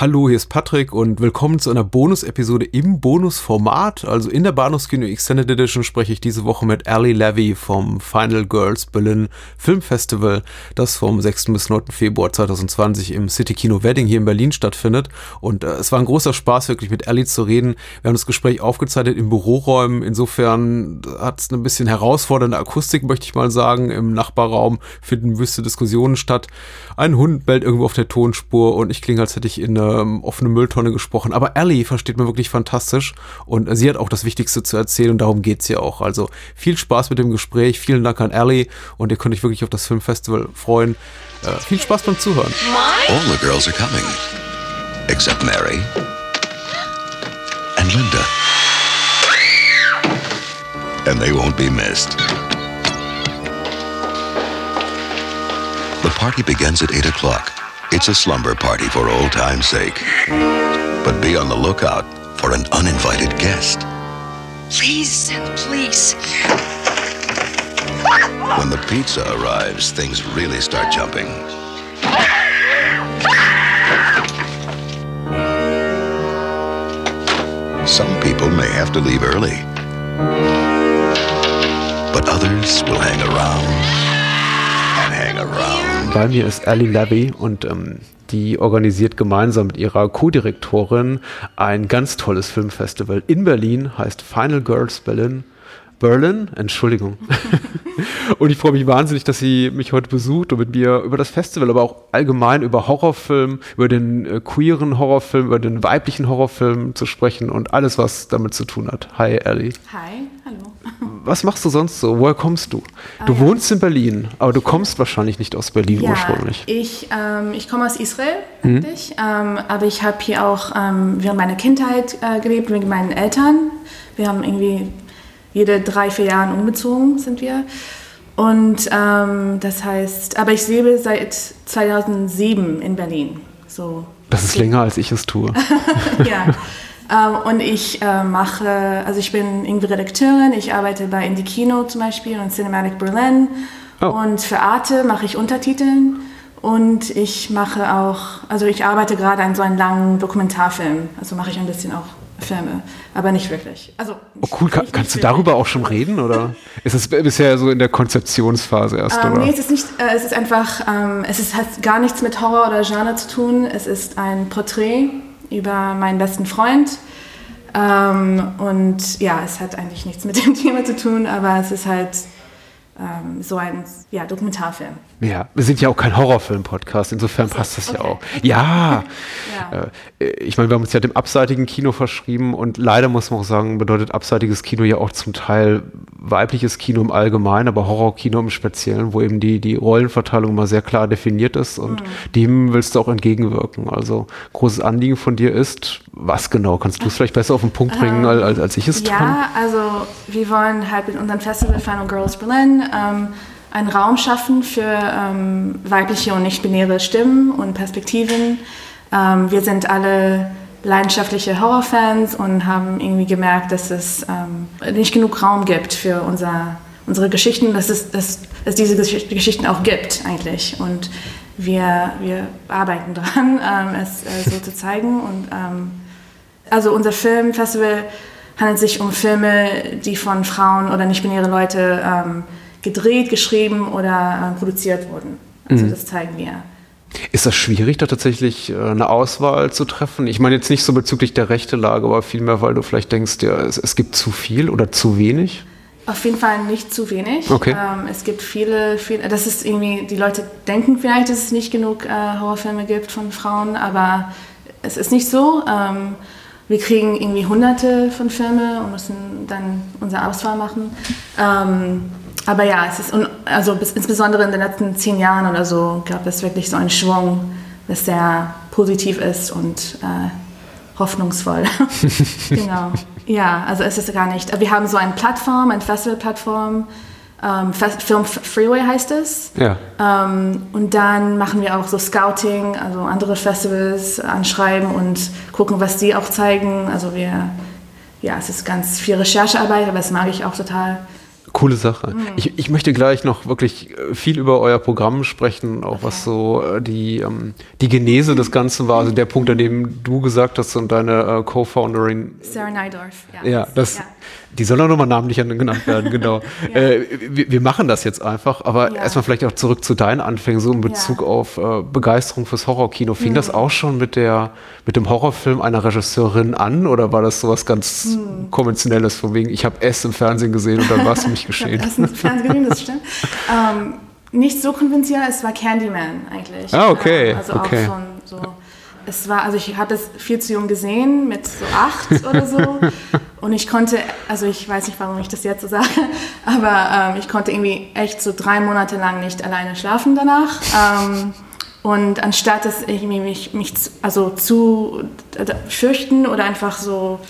Hallo, hier ist Patrick und willkommen zu einer Bonus-Episode im Bonusformat. Also in der Bahnhofskino Extended Edition spreche ich diese Woche mit Ali Levy vom Final Girls Berlin Film Festival, das vom 6. bis 9. Februar 2020 im City Kino Wedding hier in Berlin stattfindet. Und äh, es war ein großer Spaß, wirklich mit Ali zu reden. Wir haben das Gespräch aufgezeichnet in Büroräumen. Insofern hat es eine bisschen herausfordernde Akustik, möchte ich mal sagen. Im Nachbarraum finden wüste Diskussionen statt. Ein Hund bellt irgendwo auf der Tonspur und ich klinge, als hätte ich in einer ähm, offene Mülltonne gesprochen. Aber Ellie versteht man wirklich fantastisch und sie hat auch das Wichtigste zu erzählen und darum geht's ja auch. Also viel Spaß mit dem Gespräch, vielen Dank an Ellie und ihr könnt euch wirklich auf das Filmfestival freuen. Äh, viel Spaß beim Zuhören. All the girls are coming, except Mary and Linda. And they won't be missed. The party begins at 8 o'clock. It's a slumber party for old time's sake. But be on the lookout for an uninvited guest. Please, and please. When the pizza arrives, things really start jumping. Some people may have to leave early, but others will hang around hang around. Bei mir ist Ali Levy und ähm, die organisiert gemeinsam mit ihrer Co-Direktorin ein ganz tolles Filmfestival in Berlin, heißt Final Girls Berlin. Berlin, Entschuldigung. und ich freue mich wahnsinnig, dass sie mich heute besucht und mit mir über das Festival, aber auch allgemein über Horrorfilm, über den äh, queeren Horrorfilm, über den weiblichen Horrorfilm zu sprechen und alles, was damit zu tun hat. Hi, Ellie. Hi, hallo. Was machst du sonst so? Woher kommst du? Ah, du ja. wohnst in Berlin, aber du kommst wahrscheinlich nicht aus Berlin ja, ursprünglich. Ich, ähm, ich komme aus Israel, mhm. ähm, aber ich habe hier auch ähm, während meiner Kindheit äh, gelebt mit meinen Eltern. Wir haben irgendwie jede drei, vier Jahre umgezogen sind wir. Und ähm, das heißt, aber ich lebe seit 2007 in Berlin. So. Das ist länger, als ich es tue. ja. Ähm, und ich äh, mache, also ich bin irgendwie Redakteurin, ich arbeite bei Indie Kino zum Beispiel und Cinematic Berlin. Oh. Und für Arte mache ich Untertiteln. Und ich mache auch, also ich arbeite gerade an so einem langen Dokumentarfilm. Also mache ich ein bisschen auch Filme, aber nicht wirklich. Also oh cool, Kann, kannst du darüber auch schon reden oder ist es bisher so in der Konzeptionsphase erst? Ähm, oder? Nee, es ist nicht. Äh, es ist einfach. Ähm, es ist, hat gar nichts mit Horror oder Genre zu tun. Es ist ein Porträt über meinen besten Freund. Ähm, und ja, es hat eigentlich nichts mit dem Thema zu tun, aber es ist halt ähm, so ein ja, Dokumentarfilm. Ja, wir sind ja auch kein Horrorfilm-Podcast, insofern so, passt das okay. ja auch. Ja, ja. Äh, ich meine, wir haben uns ja dem abseitigen Kino verschrieben und leider muss man auch sagen, bedeutet abseitiges Kino ja auch zum Teil weibliches Kino im Allgemeinen, aber Horrorkino im Speziellen, wo eben die, die Rollenverteilung mal sehr klar definiert ist und mhm. dem willst du auch entgegenwirken. Also großes Anliegen von dir ist, was genau? Kannst du es vielleicht besser auf den Punkt bringen, ähm, als, als ich es ja, kann? Ja, also wir wollen halt mit unserem Festival Final Girls Berlin ähm, einen Raum schaffen für ähm, weibliche und nicht-binäre Stimmen und Perspektiven. Ähm, wir sind alle leidenschaftliche Horrorfans und haben irgendwie gemerkt, dass es ähm, nicht genug Raum gibt für unser, unsere Geschichten, dass es, dass es diese Geschichten auch gibt eigentlich. Und wir, wir arbeiten daran, ähm, es äh, so zu zeigen. Und, ähm, also unser Filmfestival handelt sich um Filme, die von Frauen oder nicht-binäre Leute ähm, gedreht, geschrieben oder äh, produziert wurden. Also mhm. das zeigen wir. Ist das schwierig, da tatsächlich äh, eine Auswahl zu treffen? Ich meine jetzt nicht so bezüglich der Rechtelage, aber vielmehr, weil du vielleicht denkst, ja, es, es gibt zu viel oder zu wenig? Auf jeden Fall nicht zu wenig. Okay. Ähm, es gibt viele, viele, das ist irgendwie, die Leute denken vielleicht, dass es nicht genug äh, Horrorfilme gibt von Frauen, aber es ist nicht so. Ähm, wir kriegen irgendwie hunderte von Filmen und müssen dann unsere Auswahl machen. Ähm, aber ja, es ist, also bis, insbesondere in den letzten zehn Jahren oder so gab es wirklich so einen Schwung, das sehr positiv ist und äh, hoffnungsvoll. genau. Ja, also es ist gar nicht. Wir haben so eine Plattform, eine Festivalplattform. Ähm, Film Freeway heißt es. Ja. Ähm, und dann machen wir auch so Scouting, also andere Festivals anschreiben und gucken, was die auch zeigen. Also wir, ja, es ist ganz viel Recherchearbeit, aber das mag ich auch total. Coole Sache. Mhm. Ich, ich möchte gleich noch wirklich äh, viel über euer Programm sprechen, auch okay. was so äh, die, ähm, die Genese des Ganzen war, also der Punkt, an dem du gesagt hast und deine äh, Co-Founderin. Sarah Neidorf, ja. Ja, das, ja. Die soll auch nochmal namentlich genannt werden, genau. ja. äh, wir, wir, machen das jetzt einfach, aber ja. erstmal vielleicht auch zurück zu deinen Anfängen, so in Bezug ja. auf äh, Begeisterung fürs Horrorkino. Fing mhm. das auch schon mit, der, mit dem Horrorfilm einer Regisseurin an oder war das sowas ganz mhm. Konventionelles, von wegen, ich habe S im Fernsehen gesehen und dann war es für mich geschehen? S im Fernsehen gesehen, das stimmt. ähm, nicht so konventionell, es war Candyman eigentlich. Ah, okay. Also okay. auch schon so es war, also ich habe das viel zu jung gesehen, mit so acht oder so. Und ich konnte, also ich weiß nicht, warum ich das jetzt so sage, aber ähm, ich konnte irgendwie echt so drei Monate lang nicht alleine schlafen danach. Ähm, und anstatt dass ich mich, mich also zu äh, fürchten oder einfach so,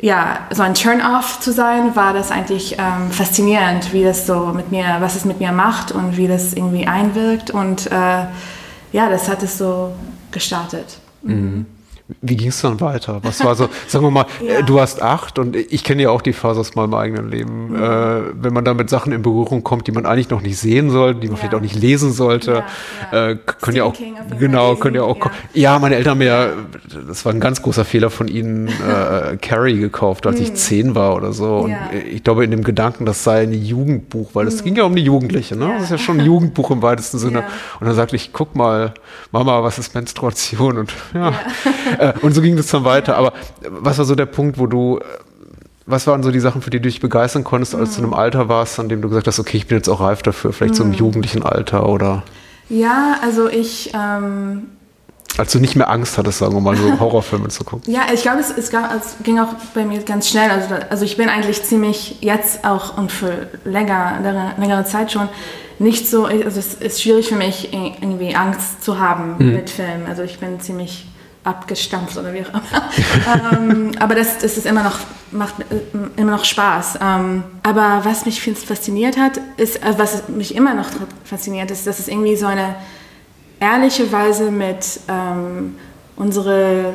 ja, so ein Turn-off zu sein, war das eigentlich ähm, faszinierend, wie das so mit mir, was es mit mir macht und wie das irgendwie einwirkt. Und äh, ja, das hat es so gestartet. Mhm. Wie ging es dann weiter? Was war so, sagen wir mal, ja. Du hast acht und ich kenne ja auch die Phase aus meinem eigenen Leben. Mhm. Äh, wenn man da mit Sachen in Berührung kommt, die man eigentlich noch nicht sehen sollte, die man ja. vielleicht auch nicht lesen sollte, ja, äh, können ja auch, genau, können ja auch, ja. meine Eltern haben mir, das war ein ganz großer Fehler von ihnen, äh, Carrie gekauft, als mhm. ich zehn war oder so. Und ich glaube, in dem Gedanken, das sei ein Jugendbuch, weil es mhm. ging ja um die Jugendliche, ne? Das ist ja schon ein Jugendbuch im weitesten Sinne. Und dann sagte ich, guck mal, Mama, was ist Menstruation? Und ja. Äh, und so ging das dann weiter. Aber was war so der Punkt, wo du, äh, was waren so die Sachen, für die du dich begeistern konntest, als mhm. du in einem Alter warst, an dem du gesagt hast, okay, ich bin jetzt auch reif dafür, vielleicht mhm. so im mhm. jugendlichen Alter oder? Ja, also ich. Ähm als du nicht mehr Angst hattest, sagen wir mal, so Horrorfilme zu gucken. Ja, ich glaube, es, es, es, ging auch bei mir ganz schnell. Also, also ich bin eigentlich ziemlich jetzt auch und für länger, längere, längere Zeit schon nicht so, also es ist schwierig für mich, irgendwie Angst zu haben mhm. mit Filmen. Also ich bin ziemlich abgestampft oder wie auch immer. ähm, aber das, das ist immer noch, macht äh, immer noch Spaß. Ähm, aber was mich fasziniert hat, ist, also was mich immer noch fasziniert, ist, dass es irgendwie so eine ehrliche Weise mit ähm, unsere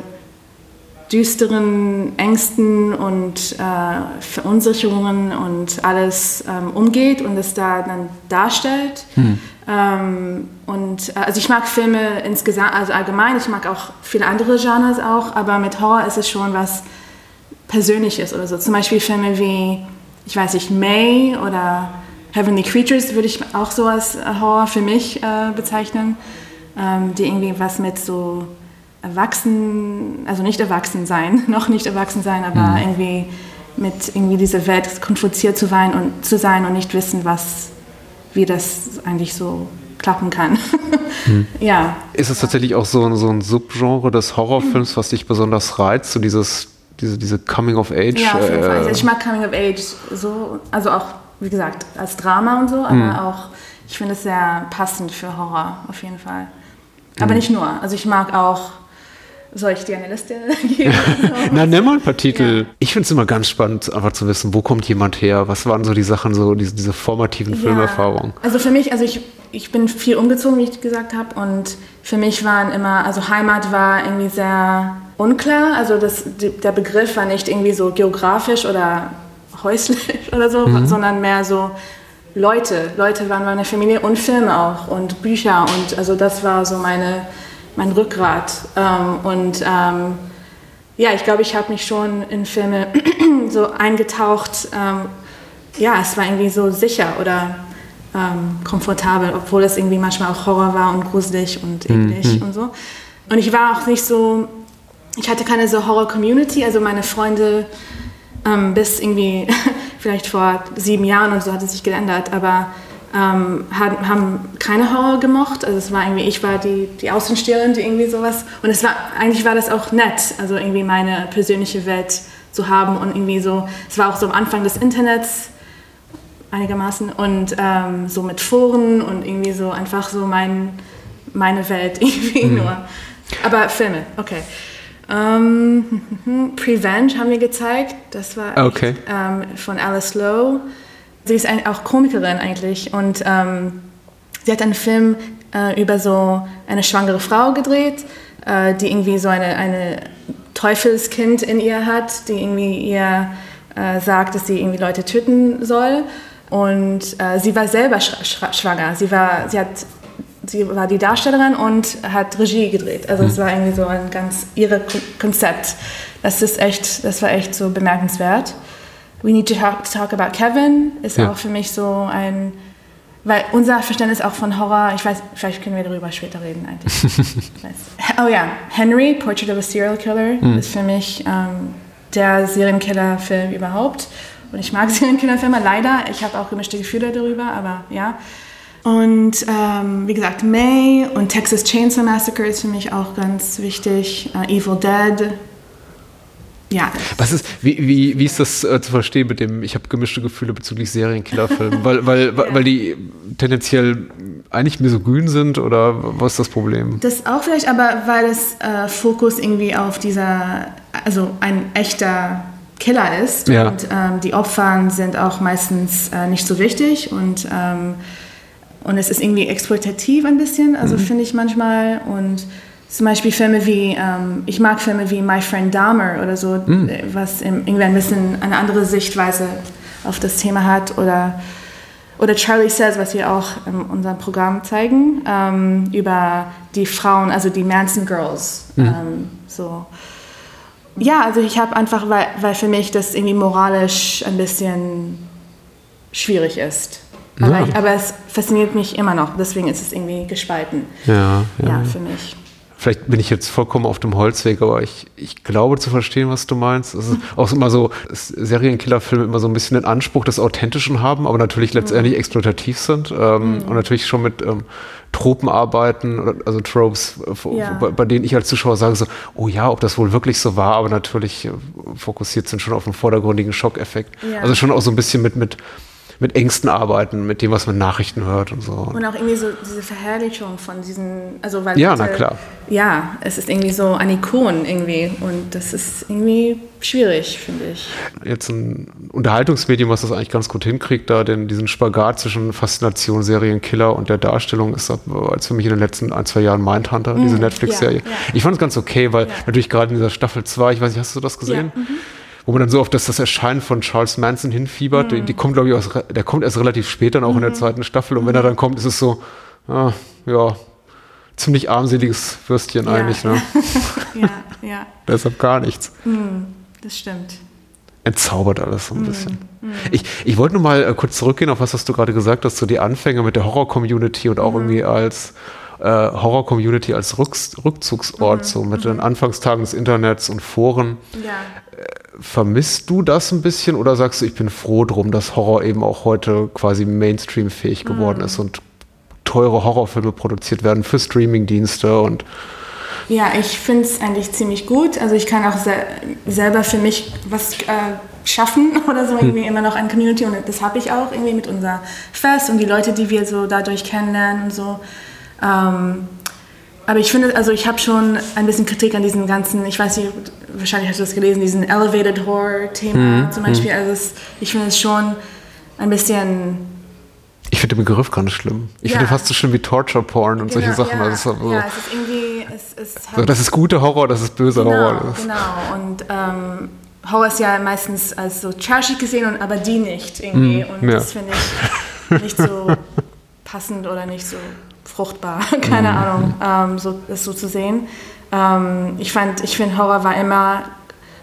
düsteren Ängsten und äh, Verunsicherungen und alles ähm, umgeht und es da dann darstellt. Hm. Ähm, und äh, also ich mag Filme insgesamt, also allgemein, ich mag auch viele andere Genres auch, aber mit Horror ist es schon was Persönliches oder so. Zum Beispiel Filme wie, ich weiß nicht, May oder Heavenly Creatures würde ich auch so als Horror für mich äh, bezeichnen, ähm, die irgendwie was mit so erwachsen, also nicht erwachsen sein, noch nicht erwachsen sein, aber mhm. irgendwie mit irgendwie dieser Welt konfrontiert zu sein und zu sein und nicht wissen, was, wie das eigentlich so klappen kann. Mhm. Ja. Ist es tatsächlich auch so, so ein Subgenre des Horrorfilms, was dich besonders reizt, so dieses diese, diese Coming of Age. Ja, auf jeden Fall. Also ich mag Coming of Age so, also auch, wie gesagt, als Drama und so, aber mhm. auch, ich finde es sehr passend für Horror, auf jeden Fall. Aber mhm. nicht nur. Also ich mag auch soll ich dir eine Liste geben? Na, nimm mal ein paar Titel. Ja. Ich finde es immer ganz spannend, einfach zu wissen, wo kommt jemand her? Was waren so die Sachen, so diese, diese formativen ja. Filmerfahrungen? Also für mich, also ich, ich bin viel umgezogen, wie ich gesagt habe. Und für mich waren immer, also Heimat war irgendwie sehr unklar. Also das, der Begriff war nicht irgendwie so geografisch oder häuslich oder so, mhm. sondern mehr so Leute. Leute waren meine Familie und Filme auch und Bücher. Und also das war so meine mein Rückgrat. Ähm, und ähm, ja, ich glaube, ich habe mich schon in Filme so eingetaucht. Ähm, ja, es war irgendwie so sicher oder ähm, komfortabel, obwohl es irgendwie manchmal auch Horror war und gruselig und eklig mhm. und so. Und ich war auch nicht so, ich hatte keine so Horror-Community, also meine Freunde ähm, bis irgendwie vielleicht vor sieben Jahren und so hat es sich geändert, aber ähm, haben, haben keine Horror gemocht. Also es war irgendwie, ich war die, die Außensteherin, die irgendwie sowas. Und es war, eigentlich war das auch nett, also irgendwie meine persönliche Welt zu haben und irgendwie so, es war auch so am Anfang des Internets einigermaßen und ähm, so mit Foren und irgendwie so einfach so mein, meine Welt irgendwie mhm. nur. Aber Filme, okay. Ähm, Prevenge haben wir gezeigt, das war okay. echt, ähm, von Alice Lowe. Sie ist ein, auch Komikerin eigentlich und ähm, sie hat einen Film äh, über so eine schwangere Frau gedreht, äh, die irgendwie so eine, eine Teufelskind in ihr hat, die irgendwie ihr äh, sagt, dass sie irgendwie Leute töten soll. Und äh, sie war selber sch sch schwanger. Sie war, sie hat, sie war die Darstellerin und hat Regie gedreht. Also es war irgendwie so ein ganz ihre Konzept. Das ist echt, das war echt so bemerkenswert. We Need to Talk, About Kevin ist Ja. auch für mich so ein, weil unser Verständnis auch von Horror, ich weiß, vielleicht können wir darüber später reden eigentlich. Oh ja, Henry, Portrait of a Serial Killer, ist für mich ähm, der Serienkiller-Film überhaupt. Und ich mag Serienkiller-Filme leider. Ich habe auch gemischte Gefühle darüber, aber ja. Und ähm, wie gesagt, May und Texas Chainsaw Massacre ist für mich auch ganz wichtig. Äh, Evil Dead. Ja, Was ist, wie, wie, wie ist das äh, zu verstehen mit dem, ich habe gemischte Gefühle bezüglich Serienkillerfilmen, weil, weil, weil, weil die tendenziell eigentlich misogyn sind oder was ist das Problem? Das auch vielleicht, aber weil es äh, Fokus irgendwie auf dieser, also ein echter Killer ist Ja. und ähm, die Opfer sind auch meistens äh, nicht so wichtig und, ähm, und es ist irgendwie exploitativ ein bisschen, also finde ich manchmal und zum Beispiel Filme wie, ähm, ich mag Filme wie My Friend Dahmer oder so, äh, was irgendwie ein bisschen eine andere Sichtweise auf das Thema hat oder oder Charlie Says, was wir auch in unserem Programm zeigen, ähm, über die Frauen, also die Manson Girls. Ähm, so. Ja, also ich habe einfach, weil, weil für mich das irgendwie moralisch ein bisschen schwierig ist. Aber, Ja. ich, aber es fasziniert mich immer noch, deswegen ist es irgendwie gespalten. Ja, Ja, für mich. Vielleicht bin ich jetzt vollkommen auf dem Holzweg, aber ich, ich glaube zu verstehen, was du meinst. Es ist auch immer so, dass Serienkillerfilme immer so ein bisschen den Anspruch des Authentischen haben, aber natürlich letztendlich exploitativ sind ähm, und natürlich schon mit ähm, Tropen arbeiten, also Tropes, äh, Ja. bei, bei denen ich als Zuschauer sage so, oh ja, ob das wohl wirklich so war, aber natürlich äh, fokussiert sind schon auf einen vordergründigen Schockeffekt. Ja. Also schon auch so ein bisschen mit, mit, mit Ängsten arbeiten, mit dem, was man Nachrichten hört und so. Und auch irgendwie so diese Verherrlichung von diesen, also weil Ja, Leute- na klar. Ja, es ist irgendwie so ein Ikon irgendwie und das ist irgendwie schwierig, finde ich. jetzt ein Unterhaltungsmedium, was das eigentlich ganz gut hinkriegt, da den, diesen Spagat zwischen Faszination, Serienkiller und der Darstellung ist ab- als für mich in den letzten ein, zwei Jahren Mindhunter, diese Netflix-Serie. ja, ja. Ich fand es ganz okay, weil natürlich gerade in dieser Staffel 2, ich weiß nicht, hast du das gesehen? Ja, mhm. Wo man dann so auf das, das Erscheinen von Charles Manson hinfiebert. Die, die kommt, glaube ich, aus, der kommt erst relativ spät dann auch in der Mhm. zweiten Staffel. Und wenn er dann kommt, ist es so, ah, ja, ziemlich armseliges Würstchen eigentlich. Ne? Ja, ja, Deshalb gar nichts. das stimmt. entzaubert alles so ein bisschen. Ich, ich wollte nur mal äh, kurz zurückgehen auf was, was du gerade gesagt hast, so die Anfänge mit der Horror-Community und auch irgendwie als äh, Horror-Community als Rücks Rückzugsort, so mit den Anfangstagen des Internets und Foren. Ja. Vermisst du das ein bisschen oder sagst du, ich bin froh drum, dass Horror eben auch heute quasi Mainstream-fähig geworden ist und teure Horrorfilme produziert werden für Streaming-Dienste und Ja, ich finde es eigentlich ziemlich gut. Also ich kann auch se selber für mich was äh, schaffen oder so irgendwie immer noch eine Community und das habe ich auch irgendwie mit unser Fest und die Leute, die wir so dadurch kennenlernen und so. Ähm, aber ich finde, also ich habe schon ein bisschen Kritik an diesen ganzen, ich weiß nicht, wahrscheinlich hast du das gelesen, diesen Elevated Horror Thema zum Beispiel. Also es, ich finde es schon ein bisschen ich finde den Begriff gar nicht schlimm. Ich Ja. finde fast so schlimm wie Torture Porn und solche Genau, Sachen. Ja, Also ist so, ja, es ist irgendwie, es, es So, das ist guter Horror, das ist böser Genau, Horror. Das- genau. Und ähm, Horror ist ja meistens als so trashig gesehen, und, aber die nicht irgendwie. und ja. das finde ich nicht so passend oder nicht so fruchtbar. Keine Ahnung, ähm, so, das so zu sehen. Ähm, ich fand, ich finde Horror war immer,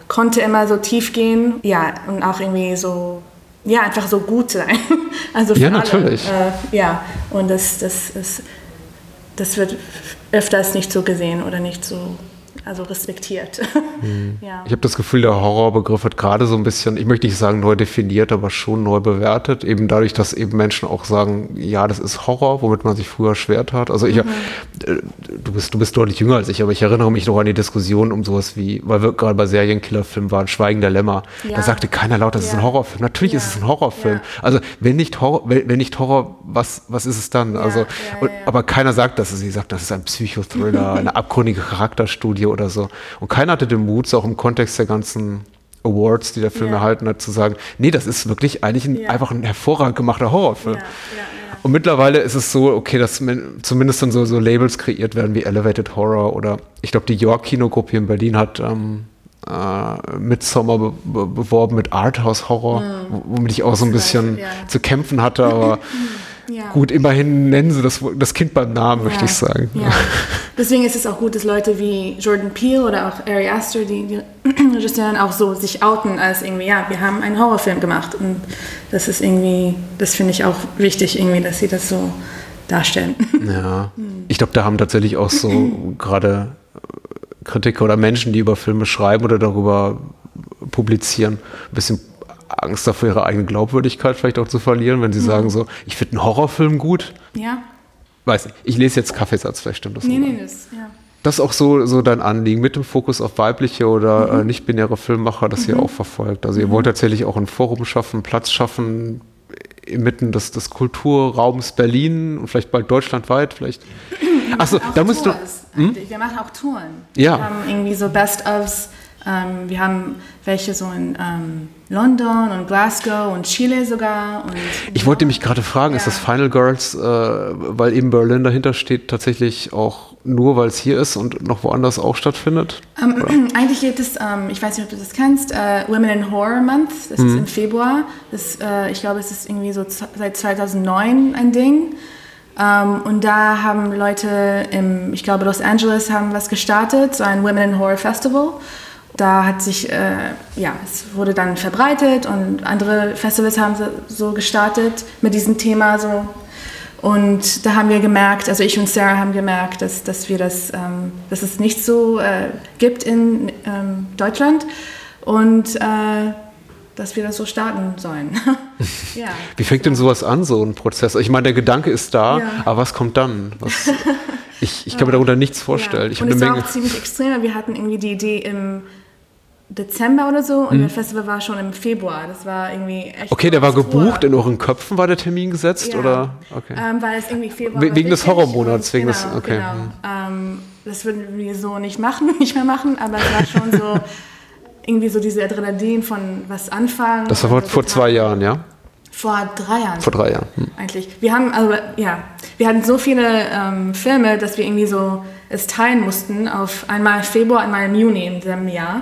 konnte immer so tief gehen. Ja, und auch irgendwie so, ja, einfach so gut sein. Also Ja, alle. natürlich. Äh, ja, und das, das ist das wird öfters nicht so gesehen oder nicht so also respektiert. ja. Ich habe das Gefühl, der Horrorbegriff wird gerade so ein bisschen, ich möchte nicht sagen neu definiert, aber schon neu bewertet. Eben dadurch, dass eben Menschen auch sagen, ja, das ist Horror, womit man sich früher schwer tat. Also ich, Mhm. äh, du bist, du bist deutlich jünger als ich, aber ich erinnere mich noch an die Diskussion um sowas wie, weil wir gerade bei Serienkillerfilmen waren, Schweigen der Lämmer. Ja. Da sagte keiner laut, das ist Ja. ein Horrorfilm. Natürlich ist es ein Horrorfilm. Also wenn nicht Horror, wenn, wenn nicht Horror, was, was ist es dann? also, und, aber keiner sagt das. Sie sagt, das ist ein Psychothriller, eine abgründige Charakterstudie oder so. Und keiner hatte den Mut, so auch im Kontext der ganzen Awards, die der Film Ja. erhalten hat, zu sagen, nee, das ist wirklich eigentlich ein, Ja. einfach ein hervorragend gemachter Horrorfilm. Und mittlerweile ist es so, okay, dass min- zumindest dann so, so Labels kreiert werden wie Elevated Horror oder ich glaube, die York Kinogruppe hier in Berlin hat ähm, äh, Midsommar be be beworben mit Arthouse-Horror, mhm. womit ich auch so ein bisschen zu kämpfen hatte, aber ja. gut, immerhin nennen sie das, das Kind beim Namen, ja. möchte ich sagen. Ja. Deswegen ist es auch gut, dass Leute wie Jordan Peele oder auch Ari Aster, die, die Regisseuren, auch so sich outen als irgendwie, ja, wir haben einen Horrorfilm gemacht und das ist irgendwie, das finde ich auch wichtig irgendwie, dass sie das so darstellen. Ja, ich glaube, da haben tatsächlich auch so gerade Kritiker oder Menschen, die über Filme schreiben oder darüber publizieren, ein bisschen Angst davor, ihre eigene Glaubwürdigkeit vielleicht auch zu verlieren, wenn sie mhm. sagen so, ich finde einen Horrorfilm gut. Ja. Weiß nicht, ich lese jetzt Kaffeesatz, vielleicht stimmt das. Nee, nee, das, ja. Das ist auch so, so dein Anliegen mit dem Fokus auf weibliche oder mhm. äh, nicht-binäre Filmmacher, das mhm. ihr auch verfolgt. Also ihr wollt mhm. tatsächlich auch ein Forum schaffen, Platz schaffen, inmitten des, des Kulturraums Berlin und vielleicht bald deutschlandweit, vielleicht. Achso, da musst du. Hm? Wir machen auch Touren. Ja. Wir haben irgendwie so Best-ofs. Ähm, wir haben welche so in ähm, London und Glasgow und Chile sogar. Und ich wollte mich gerade fragen, ja. ist das Final Girls, äh, weil eben Berlin dahinter steht, tatsächlich auch nur, weil es hier ist und noch woanders auch stattfindet? Ähm, eigentlich gibt es, ähm, ich weiß nicht, ob du das kennst, äh, Women in Horror Month. Das mhm. ist im Februar. Das, äh, ich glaube, es ist irgendwie so seit 2009 ein Ding. Um, ähm, und da haben Leute im, ich glaube, Los Angeles haben was gestartet, so ein Women in Horror Festival da hat sich, äh, ja, es wurde dann verbreitet und andere Festivals haben so gestartet mit diesem Thema so. Und da haben wir gemerkt, also ich und Sarah haben gemerkt, dass, dass wir das, ähm, dass es nicht so äh, gibt in ähm, Deutschland und äh, dass wir das so starten sollen. ja. Wie fängt denn sowas an, so ein Prozess? Ich meine, der Gedanke ist da, ja. aber was kommt dann? Was, ich, ich kann mir darunter nichts vorstellen. Ja. Ich und es war auch ziemlich extrem. Wir hatten irgendwie die Idee im Dezember oder so und mhm. der Festival war schon im Februar. Das war irgendwie echt. Okay, der war gebucht, in euren Köpfen war der Termin gesetzt ja. oder? Okay. Ähm, weil es irgendwie Februar We wegen des Horrormonats, wegen genau, des. Okay. Genau. Mhm. Ähm, das würden wir so nicht machen, nicht mehr machen, aber es war schon so irgendwie so diese Adrenalin von was anfangen. Das war vor, vor zwei Jahren, ja? Vor drei Jahren. Vor drei Jahren. Hm. Eigentlich. Wir haben, also ja, wir hatten so viele ähm, Filme, dass wir irgendwie so es teilen mussten auf einmal Februar, einmal im Juni in diesem Jahr.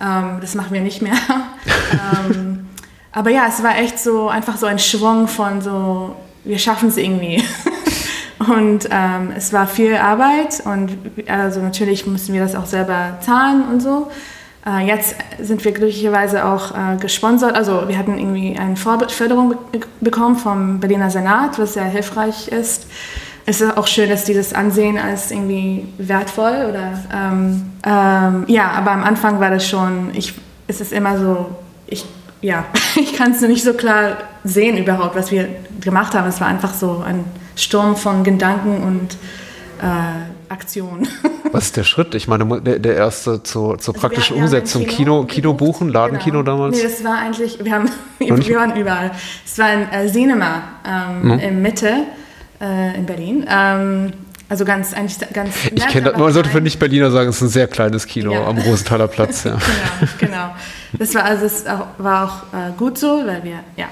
Ähm, das machen wir nicht mehr. ähm, aber ja, es war echt so einfach so ein Schwung von so, wir schaffen es irgendwie. und ähm, es war viel Arbeit und also natürlich mussten wir das auch selber zahlen und so. Äh, jetzt sind wir glücklicherweise auch äh, gesponsert. Also wir hatten irgendwie eine Förderung be bekommen vom Berliner Senat, was sehr hilfreich ist es ist auch schön, dass dieses Ansehen als irgendwie wertvoll oder ähm, ähm, ja, aber am Anfang war das schon, ich, es ist immer so, ich, ja, ich kann es nicht so klar sehen überhaupt, was wir gemacht haben. Es war einfach so ein Sturm von Gedanken und äh, Aktionen. Was ist der Schritt? Ich meine, der, der erste zur, zur also praktischen wir, Umsetzung. Kino, Kino, Kino buchen, Ladenkino genau. damals? Nee, das war eigentlich, wir, haben, wir waren überall. Es war ein äh, Cinema ähm, hm. in Mitte äh, in Berlin. Ähm, also ganz, eigentlich ganz. Ich kenne das, man sollte für Nicht-Berliner sagen, es ist ein sehr kleines Kino ja. am Rosenthaler Platz. Ja. genau, genau. Das war, also es war auch äh, gut so, weil wir, ja.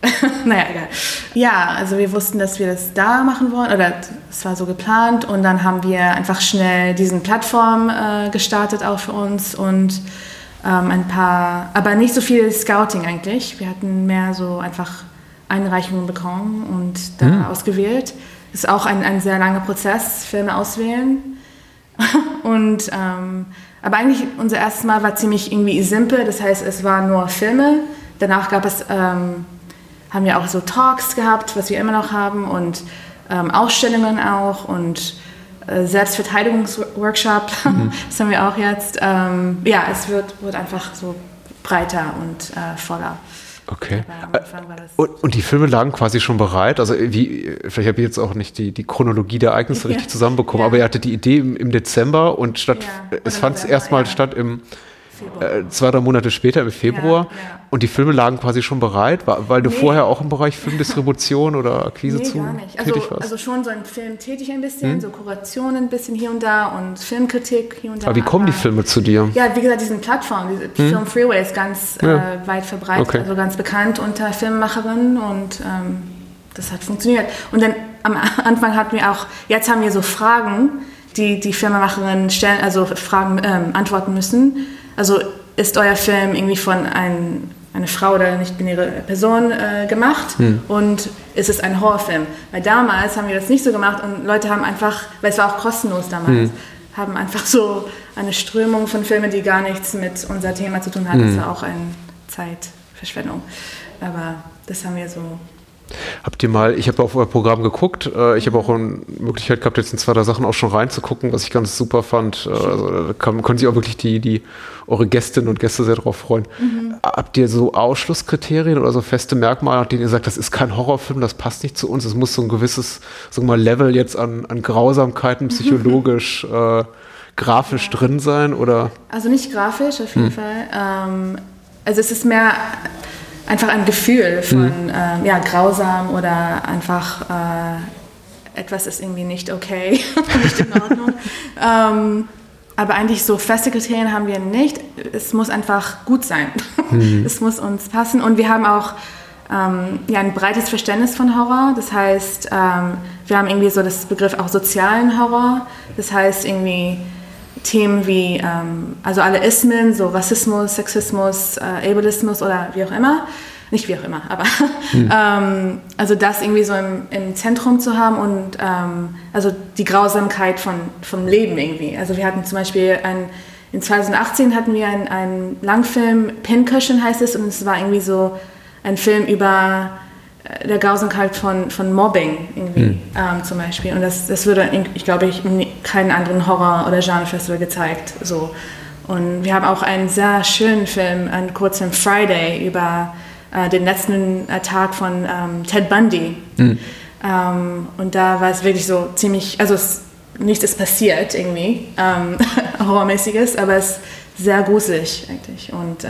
naja, egal. Ja, also wir wussten, dass wir das da machen wollen, oder es war so geplant und dann haben wir einfach schnell diesen Plattform äh, gestartet auch für uns und ähm, ein paar, aber nicht so viel Scouting eigentlich. Wir hatten mehr so einfach Einreichungen bekommen und da mhm. ausgewählt. Ist auch ein, ein sehr langer Prozess, Filme auswählen. und, ähm, aber eigentlich unser erstes Mal war ziemlich irgendwie simpel, das heißt, es waren nur Filme. Danach gab es, ähm, haben wir auch so Talks gehabt, was wir immer noch haben und ähm, Ausstellungen auch und äh, Selbstverteidigungsworkshop, mhm. das haben wir auch jetzt. Ähm, ja, es wird, wird einfach so breiter und äh, voller. Okay. Und, und, die Filme lagen quasi schon bereit. Also wie, vielleicht habe ich jetzt auch nicht die, die Chronologie der Ereignisse ja. richtig zusammenbekommen, ja. aber ihr hattet die Idee im, im Dezember und statt, ja. es fand es erstmal statt im äh, zwei, drei Monate später im Februar. Ja, ja. Und die Filme lagen quasi schon bereit, weil du nee. vorher auch im Bereich Filmdistribution oder Akquise nee, zu gar nicht. Also, tätig warst. Also schon so im Film tätig ein bisschen, hm? so Kuration ein bisschen hier und da und Filmkritik hier und da. Aber wie kommen die Filme zu dir? Ja, wie gesagt, diesen Plattformen, diese hm? Film Freeway ist ganz ja. äh, weit verbreitet, okay. also ganz bekannt unter Filmemacherinnen und ähm, das hat funktioniert. Und dann am Anfang hatten wir auch, jetzt haben wir so Fragen, die die Filmemacherinnen stellen, also Fragen ähm, antworten müssen also ist euer Film irgendwie von ein, eine Frau oder nicht-binäre Person äh, gemacht hm. und ist es ein Horrorfilm? Weil damals haben wir das nicht so gemacht und Leute haben einfach, weil es war auch kostenlos damals, hm. haben einfach so eine Strömung von Filmen, die gar nichts mit unser Thema zu tun hat. Hm. Das war auch eine Zeitverschwendung. Aber das haben wir so Habt ihr mal, ich habe auf euer Programm geguckt, äh, ich habe auch eine Möglichkeit gehabt, jetzt in zwei, drei Sachen auch schon reinzugucken, was ich ganz super fand. Äh, also, da kann, können sich auch wirklich die, die eure Gästinnen und Gäste sehr darauf freuen. Mhm. Habt ihr so Ausschlusskriterien oder so feste Merkmale, nach denen ihr sagt, das ist kein Horrorfilm, das passt nicht zu uns, es muss so ein gewisses, sagen wir mal, Level jetzt an, an Grausamkeiten psychologisch, äh, grafisch drin sein? Oder? Also nicht grafisch auf jeden hm. Fall. Ähm, also es ist mehr einfach ein Gefühl von mhm. äh, ja, grausam oder einfach äh, etwas ist irgendwie nicht okay, nicht in Ordnung. ähm, aber eigentlich so feste Kriterien haben wir nicht. Es muss einfach gut sein. Mhm. Es muss uns passen. Und wir haben auch ähm, ja, ein breites Verständnis von Horror. Das heißt, ähm, wir haben irgendwie so das Begriff auch sozialen Horror. Das heißt irgendwie Themen wie, ähm, also alle Ismen, so Rassismus, Sexismus, äh, Ableismus oder wie auch immer. Nicht wie auch immer, aber hm. ähm, also das irgendwie so im, im, Zentrum zu haben und ähm, also die Grausamkeit von, vom Leben irgendwie. Also wir hatten zum Beispiel ein, in 2018 hatten wir einen Langfilm, Pincushion heißt es, und es war irgendwie so ein Film über der Grausamkeit von, von Mobbing irgendwie hm. ähm, zum Beispiel. Und das, das würde, ich glaube, ich keinen anderen Horror- oder Genrefestival gezeigt. So. Und wir haben auch einen sehr schönen Film, einen kurzen Friday über äh, den letzten äh, Tag von ähm, Ted Bundy. Mhm. Ähm, und da war es wirklich so ziemlich, also es, nichts ist passiert irgendwie, ähm, horrormäßiges, aber es ist sehr gruselig eigentlich. Und äh,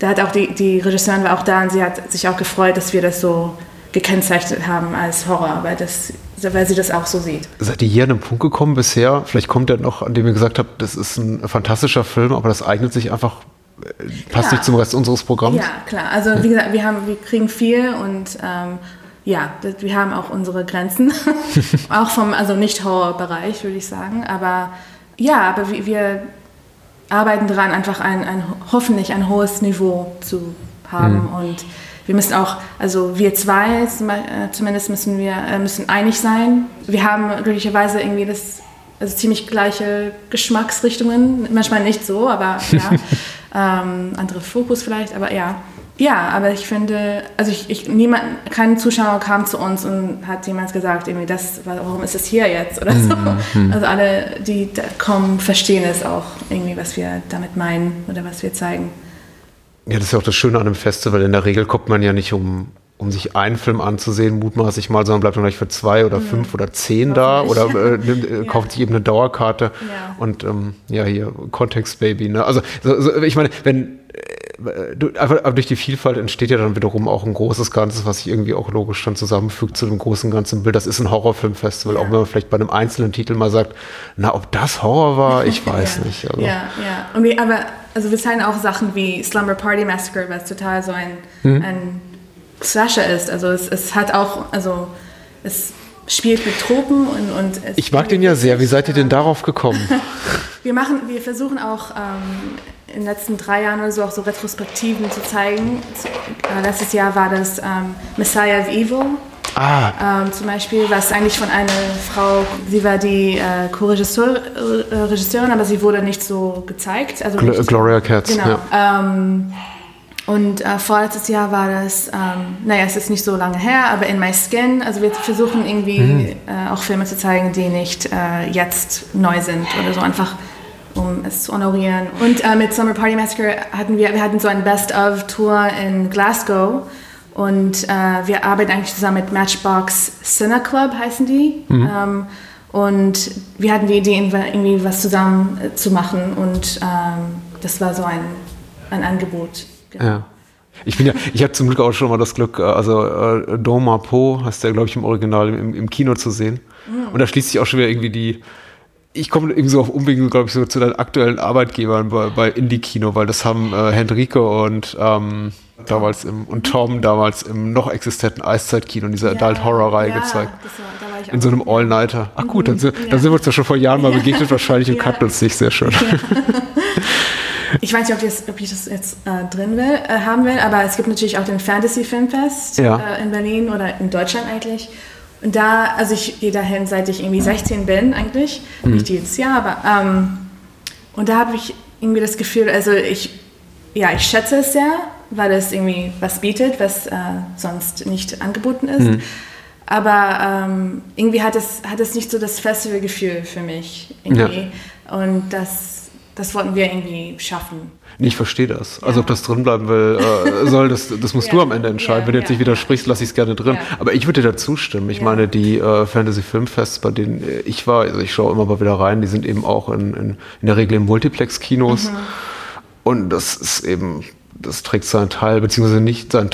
da hat auch die, die Regisseurin war auch da und sie hat sich auch gefreut, dass wir das so gekennzeichnet haben als Horror, weil, das, weil sie das auch so sieht. Seid ihr hier an einem Punkt gekommen bisher? Vielleicht kommt er noch, an dem ihr gesagt habt, das ist ein fantastischer Film, aber das eignet sich einfach passt klar. nicht zum Rest unseres Programms? Ja, klar. Also wie gesagt, wir, haben, wir kriegen viel und ähm, ja, wir haben auch unsere Grenzen. auch vom, also nicht Horrorbereich, würde ich sagen. Aber ja, aber wir arbeiten daran, einfach ein, ein, hoffentlich ein hohes Niveau zu haben. Mhm. Und wir müssen auch, also wir zwei äh, zumindest müssen wir äh, müssen einig sein. Wir haben glücklicherweise irgendwie das also ziemlich gleiche Geschmacksrichtungen, manchmal nicht so, aber ja, ähm, andere Fokus vielleicht, aber ja. Ja, aber ich finde, also ich, ich niemand, kein Zuschauer kam zu uns und hat jemals gesagt, irgendwie das, warum ist es hier jetzt oder so. Mhm. Also alle, die da kommen, verstehen es auch irgendwie, was wir damit meinen oder was wir zeigen. Ja, das ist ja auch das Schöne an einem Festival. In der Regel kommt man ja nicht um um sich einen Film anzusehen, mutmaßlich mal, sondern bleibt dann gleich für zwei oder mhm. fünf oder zehn da oder äh, nimmt, äh, ja. kauft sich eben eine Dauerkarte ja. und ähm, ja, hier Kontext Baby. Ne? Also so, so, ich meine, wenn äh, aber durch die Vielfalt entsteht ja dann wiederum auch ein großes Ganzes, was sich irgendwie auch logisch dann zusammenfügt zu einem großen ganzen Bild. Das ist ein Horrorfilmfestival, ja. auch wenn man vielleicht bei einem einzelnen Titel mal sagt, na, ob das Horror war, ich weiß ja. nicht. Also. Ja, ja. Wir, aber also wir zeigen auch Sachen wie Slumber Party Massacre, was total so ein, hm. ein Slasher ist. Also es, es hat auch, also es spielt mit Tropen und, und Ich mag den ja sehr. Wie seid ihr denn darauf gekommen? wir machen, wir versuchen auch ähm, in den letzten drei Jahren oder so auch so Retrospektiven zu zeigen. Äh, letztes Jahr war das ähm, Messiah of Evil. Ah. Ähm, zum Beispiel, was eigentlich von einer Frau, sie war die äh, Co-Regisseurin, aber sie wurde nicht so gezeigt. Also Gl Gloria Katz. Genau. Ja. Ähm, und äh, vorletztes Jahr war das, ähm, naja, es ist nicht so lange her, aber in My Skin. Also wir versuchen irgendwie mhm. äh, auch Filme zu zeigen, die nicht äh, jetzt neu sind oder so einfach, um es zu honorieren. Und äh, mit Summer Party Massacre hatten wir, wir hatten so ein Best-of-Tour in Glasgow. Und äh, wir arbeiten eigentlich zusammen mit Matchbox Cine Club, heißen die. Mhm. Ähm, und wir hatten die Idee, irgendwie was zusammen äh, zu machen. Und ähm, das war so ein, ein Angebot. Genau. Ja. Ich bin ja, ich habe zum Glück auch schon mal das Glück, äh, also äh, Don Po hast du ja, glaube ich, im Original im, im Kino zu sehen. Mhm. Und da schließt sich auch schon wieder irgendwie die, ich komme irgendwie so auf Umwegen, glaube ich, so zu deinen aktuellen Arbeitgebern bei, bei Indie-Kino, weil das haben äh, Hendrike und ähm, damals im, und Tom damals im noch existenten Eiszeit-Kino in dieser ja, Adult-Horror-Reihe ja, gezeigt. War, in so einem All-Nighter. Ach gut, dann, mhm. dann, sind wir uns ja schon vor Jahren mal begegnet, wahrscheinlich im ja. Cut uns nicht sehr schön. ich weiß nicht, ob, das, ob ich das jetzt äh, drin will, äh, haben will, aber es gibt natürlich auch den Fantasy Filmfest ja. äh, in Berlin oder in Deutschland eigentlich. Und da, also ich gehe dahin, seit ich irgendwie 16 bin eigentlich, mhm. nicht jedes Jahr, aber ähm, und da habe ich irgendwie das Gefühl, also ich, ja, ich schätze es sehr, weil es irgendwie was bietet, was äh, sonst nicht angeboten ist. Mhm. Aber ähm, irgendwie hat es, hat es nicht so das Festivalgefühl für mich. Irgendwie. Ja. Und das, das wollten wir irgendwie schaffen. Ich verstehe das. Ja. Also ob das drin bleiben will, äh, soll, das, das musst ja. du am Ende entscheiden. Wenn du jetzt nicht widersprichst, lasse ich es gerne drin. Aber ich würde dir dazu stimmen. Ich meine, die äh, Fantasy Filmfests, bei denen ich war, also ich schaue immer mal wieder rein, die sind eben auch in, in, in der Regel in Multiplex-Kinos. Mhm. Und das ist eben das trägt seinen Teil, beziehungsweise nicht, sein,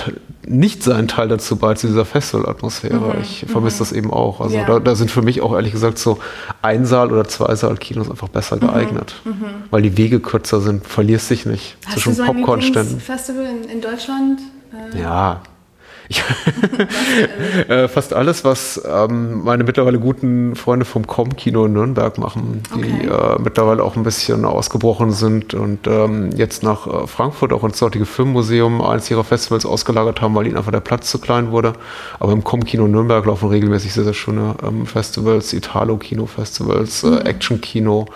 nicht seinen Teil dazu bei zu dieser Festivalatmosphäre. Mhm. Ich vermisse mhm. das eben auch. Also ja. da, da, sind für mich auch ehrlich gesagt so Einsaal- oder Zweisaal-Kinos einfach besser mhm. geeignet. Mhm. Weil die Wege kürzer sind, verlierst dich nicht Hast zwischen so Popcornständen. Festival in, in Deutschland? Äh ja, ich, äh, fast alles, was ähm, meine mittlerweile guten Freunde vom Com-Kino in Nürnberg machen, die okay. äh, mittlerweile auch ein bisschen ausgebrochen sind und ähm, jetzt nach äh, Frankfurt auch ins dortige Filmmuseum eines ihrer Festivals ausgelagert haben, weil ihnen einfach der Platz zu klein wurde. Aber im Com-Kino Nürnberg laufen regelmäßig sehr, sehr schöne ähm, Festivals, Italo-Kino-Festivals, äh, mhm. Action-Kino,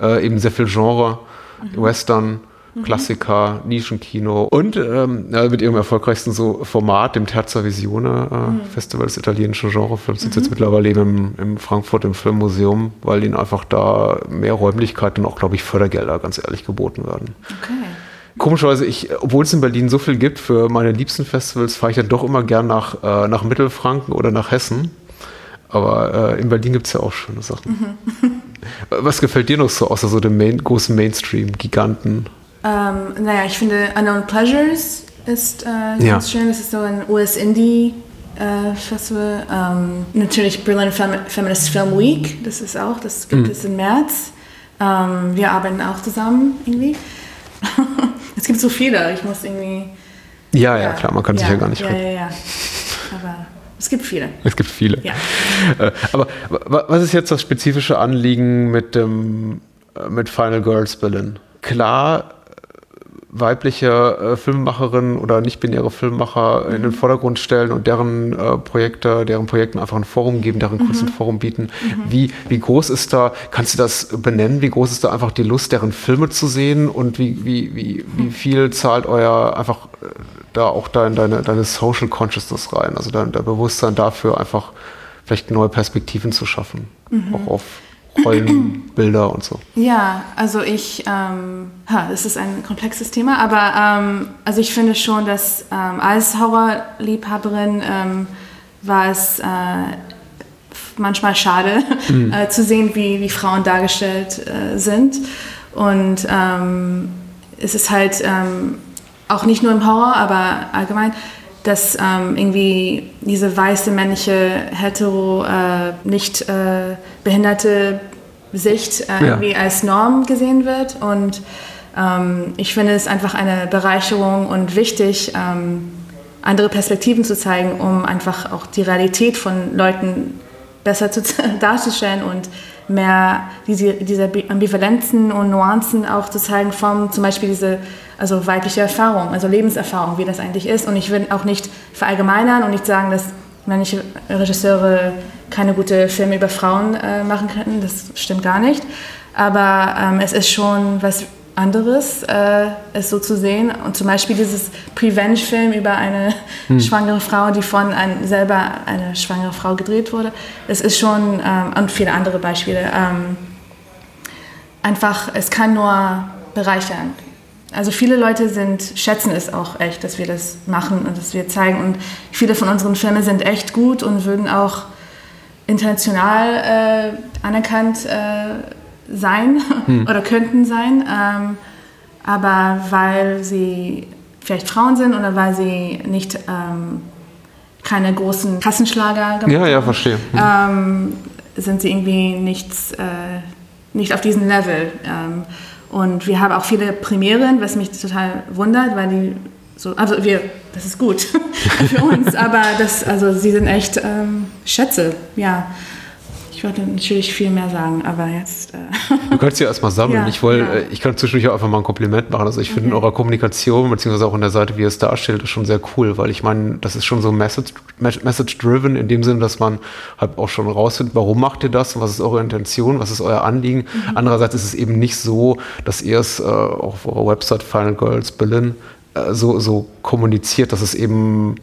äh, eben sehr viel Genre, mhm. Western. Mhm. Klassiker, Nischenkino und ähm, mit ihrem erfolgreichsten so Format, dem Terza Visione äh, mhm. Festival des italienischen Genrefilms, sind mhm. jetzt mittlerweile eben im, im Frankfurt im Filmmuseum, weil ihnen einfach da mehr Räumlichkeiten und auch, glaube ich, Fördergelder ganz ehrlich geboten werden. Okay. Komischerweise, ich, obwohl es in Berlin so viel gibt für meine liebsten Festivals, fahre ich dann doch immer gern nach, äh, nach Mittelfranken oder nach Hessen. Aber äh, in Berlin gibt es ja auch schöne Sachen. Mhm. Was gefällt dir noch so außer so dem Main, großen Mainstream-Giganten? Ähm, naja, ich finde Unknown Pleasures ist äh, ja. ganz schön. Das ist so ein US-Indie. Äh, Festival. Ähm, natürlich Berlin Fem Feminist Film Week, das ist auch, das gibt mhm. es im März. Ähm, wir arbeiten auch zusammen irgendwie. es gibt so viele, ich muss irgendwie. Ja, ja, ja klar, man kann ja, sich ja gar nicht ja, ja, ja. Aber es gibt viele. Es gibt viele. Ja. Äh, aber was ist jetzt das spezifische Anliegen mit, dem, äh, mit Final Girls Berlin? Klar weibliche äh, Filmemacherinnen oder nicht-binäre Filmemacher mhm. in den mhm. Vordergrund stellen und deren äh, Projekte, deren Projekten einfach ein Forum geben, deren mhm. ein Forum bieten. Mhm. Wie, wie groß ist da, kannst du das benennen, wie groß ist da einfach die Lust, deren Filme zu sehen und wie, wie, wie, wie mhm. viel zahlt euer einfach äh, da auch da in deine, deine Social Consciousness rein, also dein, dein Bewusstsein dafür einfach vielleicht neue Perspektiven zu schaffen, mhm. auch auf Rollenbilder und so. Ja, also ich, ähm, ha, das ist ein komplexes Thema, aber ähm, also ich finde schon, dass ähm, als Horrorliebhaberin ähm, war es äh, manchmal schade mhm. äh, zu sehen, wie, wie Frauen dargestellt äh, sind. Und ähm, es ist halt ähm, auch nicht nur im Horror, aber allgemein dass ähm, irgendwie diese weiße männliche hetero äh, nicht äh, behinderte Sicht äh, irgendwie als Norm gesehen wird. Und ähm, ich finde es einfach eine Bereicherung und wichtig ähm, andere Perspektiven zu zeigen, um einfach auch die Realität von Leuten besser zu, darzustellen und mehr diese, diese Ambivalenzen und Nuancen auch zu zeigen vom zum Beispiel diese also weibliche Erfahrung, also Lebenserfahrung, wie das eigentlich ist. Und ich will auch nicht verallgemeinern und nicht sagen, dass manche Regisseure keine gute Filme über Frauen äh, machen könnten. Das stimmt gar nicht. Aber ähm, es ist schon was anderes, äh, es so zu sehen. Und zum Beispiel dieses Prevenge-Film über eine hm. schwangere Frau, die von ein, selber eine schwangere Frau gedreht wurde. Es ist schon, ähm, und viele andere Beispiele, ähm, einfach, es kann nur bereichern also viele Leute sind, schätzen es auch echt, dass wir das machen und dass wir zeigen. Und viele von unseren Filmen sind echt gut und würden auch international äh, anerkannt äh, sein hm. oder könnten sein. Ähm, aber weil sie vielleicht Frauen sind oder weil sie nicht ähm, keine großen Kassenschlager gemacht ja, ja, verstehe. Hm. Ähm, sind sie irgendwie nichts, äh, nicht auf diesem Level. Und wir haben auch viele Premieren, was mich total wundert, weil die so, also wir, das ist gut für uns, aber das, also sie sind echt ähm, Schätze, ja. Ich wollte natürlich viel mehr sagen, aber jetzt. Äh du kannst ja erstmal sammeln. Ja, ich, wollte, ja. Äh, ich kann zwischendurch auch einfach mal ein Kompliment machen. Also ich okay. finde in eurer Kommunikation, beziehungsweise auch in der Seite, wie ihr es darstellt, ist schon sehr cool, weil ich meine, das ist schon so message-driven message in dem Sinne, dass man halt auch schon rausfindet, warum macht ihr das, was ist eure Intention, was ist euer Anliegen. Mhm. Andererseits ist es eben nicht so, dass ihr es äh, auf eurer Website Final Girls Berlin äh, so, so kommuniziert, dass es eben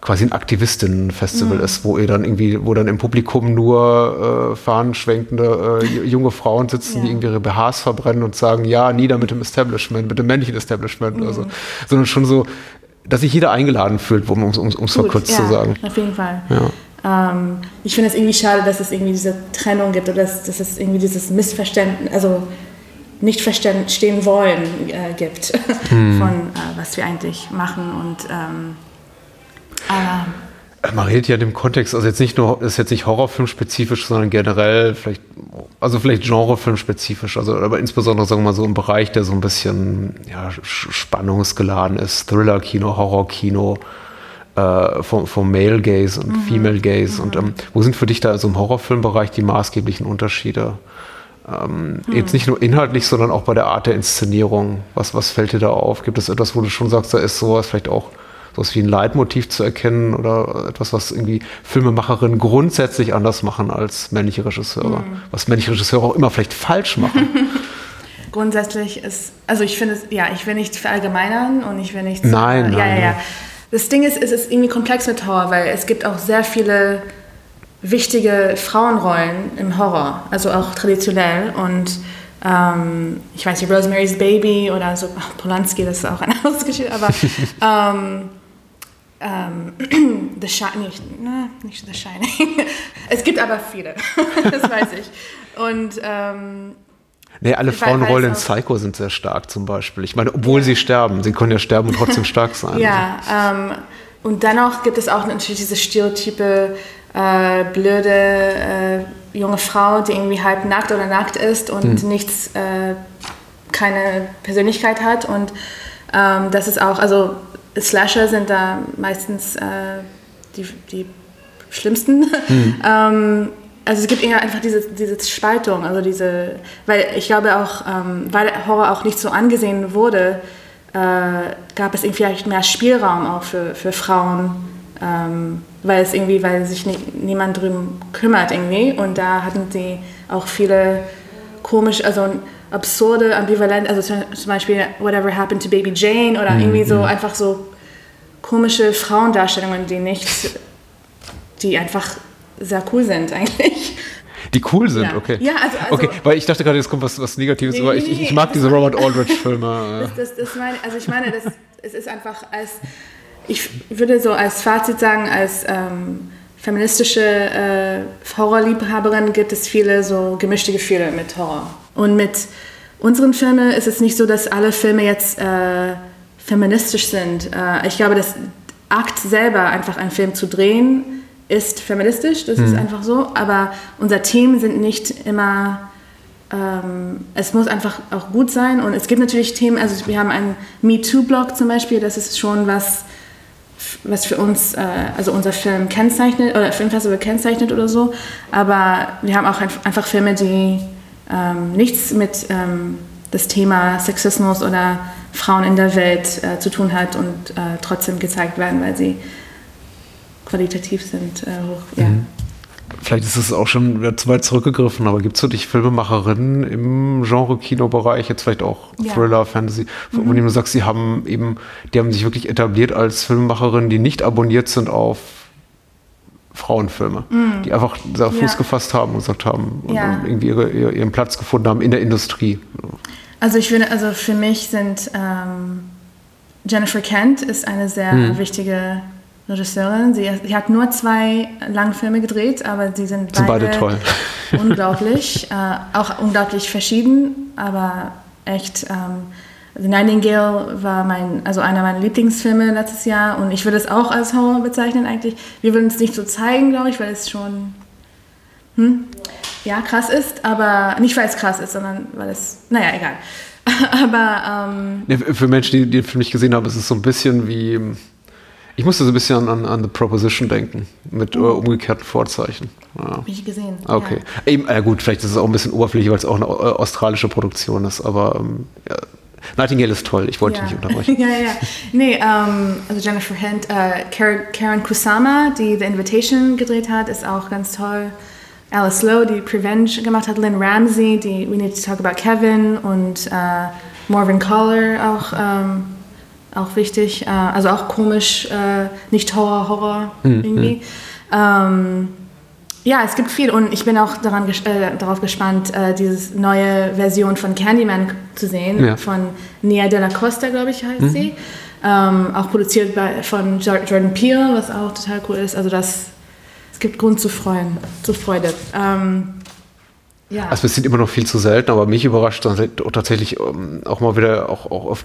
quasi ein Aktivistinnen-Festival mhm. ist, wo ihr dann irgendwie, wo dann im Publikum nur äh, fahnenschwenkende äh, junge Frauen sitzen, ja. die irgendwie ihre BHs verbrennen und sagen, ja, nieder mit dem Establishment, mit dem männlichen Establishment mhm. oder so. Sondern schon so, dass sich jeder eingeladen fühlt, um es um, kurz ja, zu sagen. Auf jeden Fall. Ja. Ähm, ich finde es irgendwie schade, dass es irgendwie diese Trennung gibt oder dass, dass es irgendwie dieses Missverständnis, also nicht verstehen wollen äh, gibt hm. von äh, was wir eigentlich machen und ähm. Man redet ja in dem Kontext, also jetzt nicht nur, ist jetzt nicht Horrorfilm-spezifisch, sondern generell vielleicht, also vielleicht Genrefilm-spezifisch, also aber insbesondere, sagen wir mal, so im Bereich, der so ein bisschen ja, spannungsgeladen ist, Thriller-Kino, Horror-Kino, äh, vom, vom Male Gaze und mhm. Female Gaze. Mhm. Und ähm, wo sind für dich da also im Horrorfilmbereich die maßgeblichen Unterschiede? Ähm, mhm. Jetzt nicht nur inhaltlich, sondern auch bei der Art der Inszenierung. Was, was fällt dir da auf? Gibt es etwas, wo du schon sagst, da ist sowas vielleicht auch sowas wie ein Leitmotiv zu erkennen oder etwas, was irgendwie Filmemacherinnen grundsätzlich anders machen als männliche Regisseure. Mhm. Was männliche Regisseure auch immer vielleicht falsch machen. grundsätzlich ist, also ich finde es, ja, ich will nicht verallgemeinern und ich will nicht. Nein, äh, nein. Ja, ja, ja. Das Ding ist, es ist irgendwie komplex mit Horror, weil es gibt auch sehr viele wichtige Frauenrollen im Horror, also auch traditionell und ähm, ich weiß nicht, Rosemary's Baby oder so, ach, Polanski, das ist auch eine andere Geschichte, aber ähm, ähm, The Shining, nicht, ne, nicht The Shining. es gibt aber viele, das weiß ich. Und ähm, Nee, alle Frauenrollen in Psycho sind sehr stark zum Beispiel. Ich meine, obwohl sie sterben, sie können ja sterben und trotzdem stark sein. Ja, ähm, und dennoch gibt es auch natürlich diese Stereotype, äh, blöde äh, junge Frau, die irgendwie halb nackt oder nackt ist und hm. nichts, äh, keine Persönlichkeit hat. Und ähm, das ist auch, also Slasher sind da meistens äh, die, die schlimmsten. Mhm. ähm, also es gibt eher einfach diese, diese Spaltung, also diese, weil ich glaube auch, ähm, weil Horror auch nicht so angesehen wurde, äh, gab es irgendwie vielleicht mehr Spielraum auch für, für Frauen, ähm, weil es irgendwie, weil sich nicht, niemand drum kümmert irgendwie und da hatten sie auch viele komische, also absurde, ambivalent, also zum Beispiel Whatever Happened to Baby Jane oder mhm. irgendwie so einfach so komische Frauendarstellungen, die nicht, die einfach sehr cool sind eigentlich. Die cool sind, ja. okay. Ja, also, also, Okay, weil ich dachte gerade, jetzt kommt was, was Negatives, nee, aber ich, ich, ich, mag diese Robert Aldrich-Filme. Das, das, das meine, also ich meine, das, es ist einfach als, ich würde so als Fazit sagen, als ähm, feministische äh, Horrorliebhaberin gibt es viele so gemischte Gefühle mit Horror. Und mit unseren Filmen ist es nicht so, dass alle Filme jetzt äh, feministisch sind. Äh, ich glaube, das Akt selber, einfach einen Film zu drehen, ist feministisch, das mhm. ist einfach so. Aber unser Themen sind nicht immer, ähm, es muss einfach auch gut sein. Und es gibt natürlich Themen, also wir haben einen MeToo-Blog zum Beispiel, das ist schon was, was für uns, äh, also unser Film kennzeichnet, oder Filmfestival kennzeichnet oder so. Aber wir haben auch einfach Filme, die ähm, nichts mit ähm, das Thema Sexismus oder Frauen in der Welt äh, zu tun hat und äh, trotzdem gezeigt werden, weil sie qualitativ sind. Äh, hoch, ja. Mhm. Vielleicht ist es auch schon zu weit zurückgegriffen, aber gibt es für dich Filmemacherinnen im Genre-Kino-Bereich, jetzt vielleicht auch ja. Thriller, Fantasy, mhm. von denen du sagst, sie haben eben, die haben sich wirklich etabliert als Filmemacherinnen, die nicht abonniert sind auf Frauenfilme, mhm. die einfach da Fuß ja. gefasst haben und gesagt haben und irgendwie ihre, ihren Platz gefunden haben in der Industrie. Also ich finde, also für mich sind ähm, Jennifer Kent ist eine sehr mhm. wichtige Regisseurin. Sie, sie, hat nur zwei Langfilme gedreht, aber sie sind, sind beide, beide, toll. unglaublich, äh, auch unglaublich verschieden, aber echt. Ähm, The Nightingale war mein, also einer meiner Lieblingsfilme letztes Jahr und ich würde es auch als Horror bezeichnen eigentlich. Wir würden es nicht so zeigen, glaube ich, weil es schon hm, ja, krass ist, aber nicht weil es krass ist, sondern weil es, naja, egal. aber. Ähm, ja, für Menschen, die, den Film nicht gesehen haben, ist es so ein bisschen wie. Ich musste so ein bisschen an, an The Proposition denken, mit äh, umgekehrten Vorzeichen. Ja. Hab ich gesehen. Okay. Ja. Eben, äh, gut, vielleicht ist es auch ein bisschen oberflächlich, weil es auch eine äh, australische Produktion ist, aber ähm, ja. Nightingale ist toll, ich wollte ja. nicht unterbrechen. ja, ja. Nee, ähm, also Jennifer Hent, äh, Karen, Karen Kusama, die The Invitation gedreht hat, ist auch ganz toll. Alice Lowe, die Prevenge gemacht hat, Lynn Ramsey, die We Need to Talk About Kevin und äh, Marvin Collar auch, ähm, auch wichtig. Äh, also auch komisch, äh, nicht Horror, Horror mhm. irgendwie. Ähm, ja, es gibt viel und ich bin auch daran, äh, darauf gespannt, äh, diese neue Version von Candyman zu sehen, ja. von Nia de la Costa, glaube ich, heißt mhm. sie. Ähm, auch produziert bei, von Jordan Peele, was auch total cool ist. Also das, es gibt Grund zu freuen, zu Freude. Ähm, ja. Also es sind immer noch viel zu selten, aber mich überrascht dann tatsächlich ähm, auch mal wieder auch, auch auf,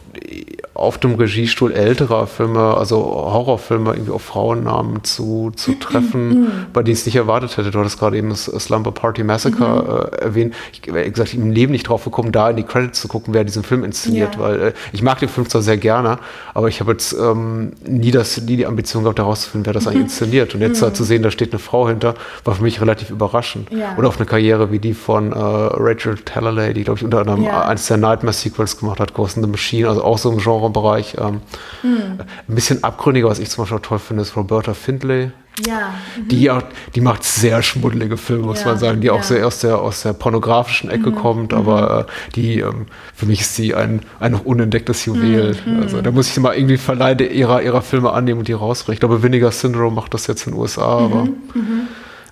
auf dem Regiestuhl älterer Filme, also Horrorfilme irgendwie auf Frauennamen zu, zu treffen, mhm. bei denen ich es nicht erwartet hätte. Du hattest gerade eben das Slumber Party Massacre mhm. äh, erwähnt. Ich wäre gesagt, im Leben nicht drauf gekommen, da in die Credits zu gucken, wer diesen Film inszeniert, ja. weil äh, ich mag den Film zwar sehr gerne, aber ich habe jetzt ähm, nie, das, nie die Ambition gehabt, herauszufinden, wer das eigentlich inszeniert. Und jetzt mhm. zu sehen, da steht eine Frau hinter, war für mich relativ überraschend. Ja. Und auf eine Karriere wie die von äh, Rachel Talalay, die, glaube ich, unter anderem ja. eines der Nightmare-Sequels gemacht hat, Ghost in the Machine, also auch so im Genrebereich. Ähm, mhm. Ein bisschen abgründiger, was ich zum Beispiel auch toll finde, ist Roberta Findlay. Ja. Mhm. Die, die macht sehr schmuddelige Filme, muss ja. man sagen, die ja. auch sehr aus der, aus der pornografischen Ecke mhm. kommt, aber mhm. äh, die, ähm, für mich ist sie ein, ein noch unentdecktes Juwel. Mhm. Also da muss ich mal irgendwie Verleih ihrer, ihrer Filme annehmen und die rausrichten. Ich glaube, Vinegar Syndrome macht das jetzt in den USA, mhm. aber. Mhm.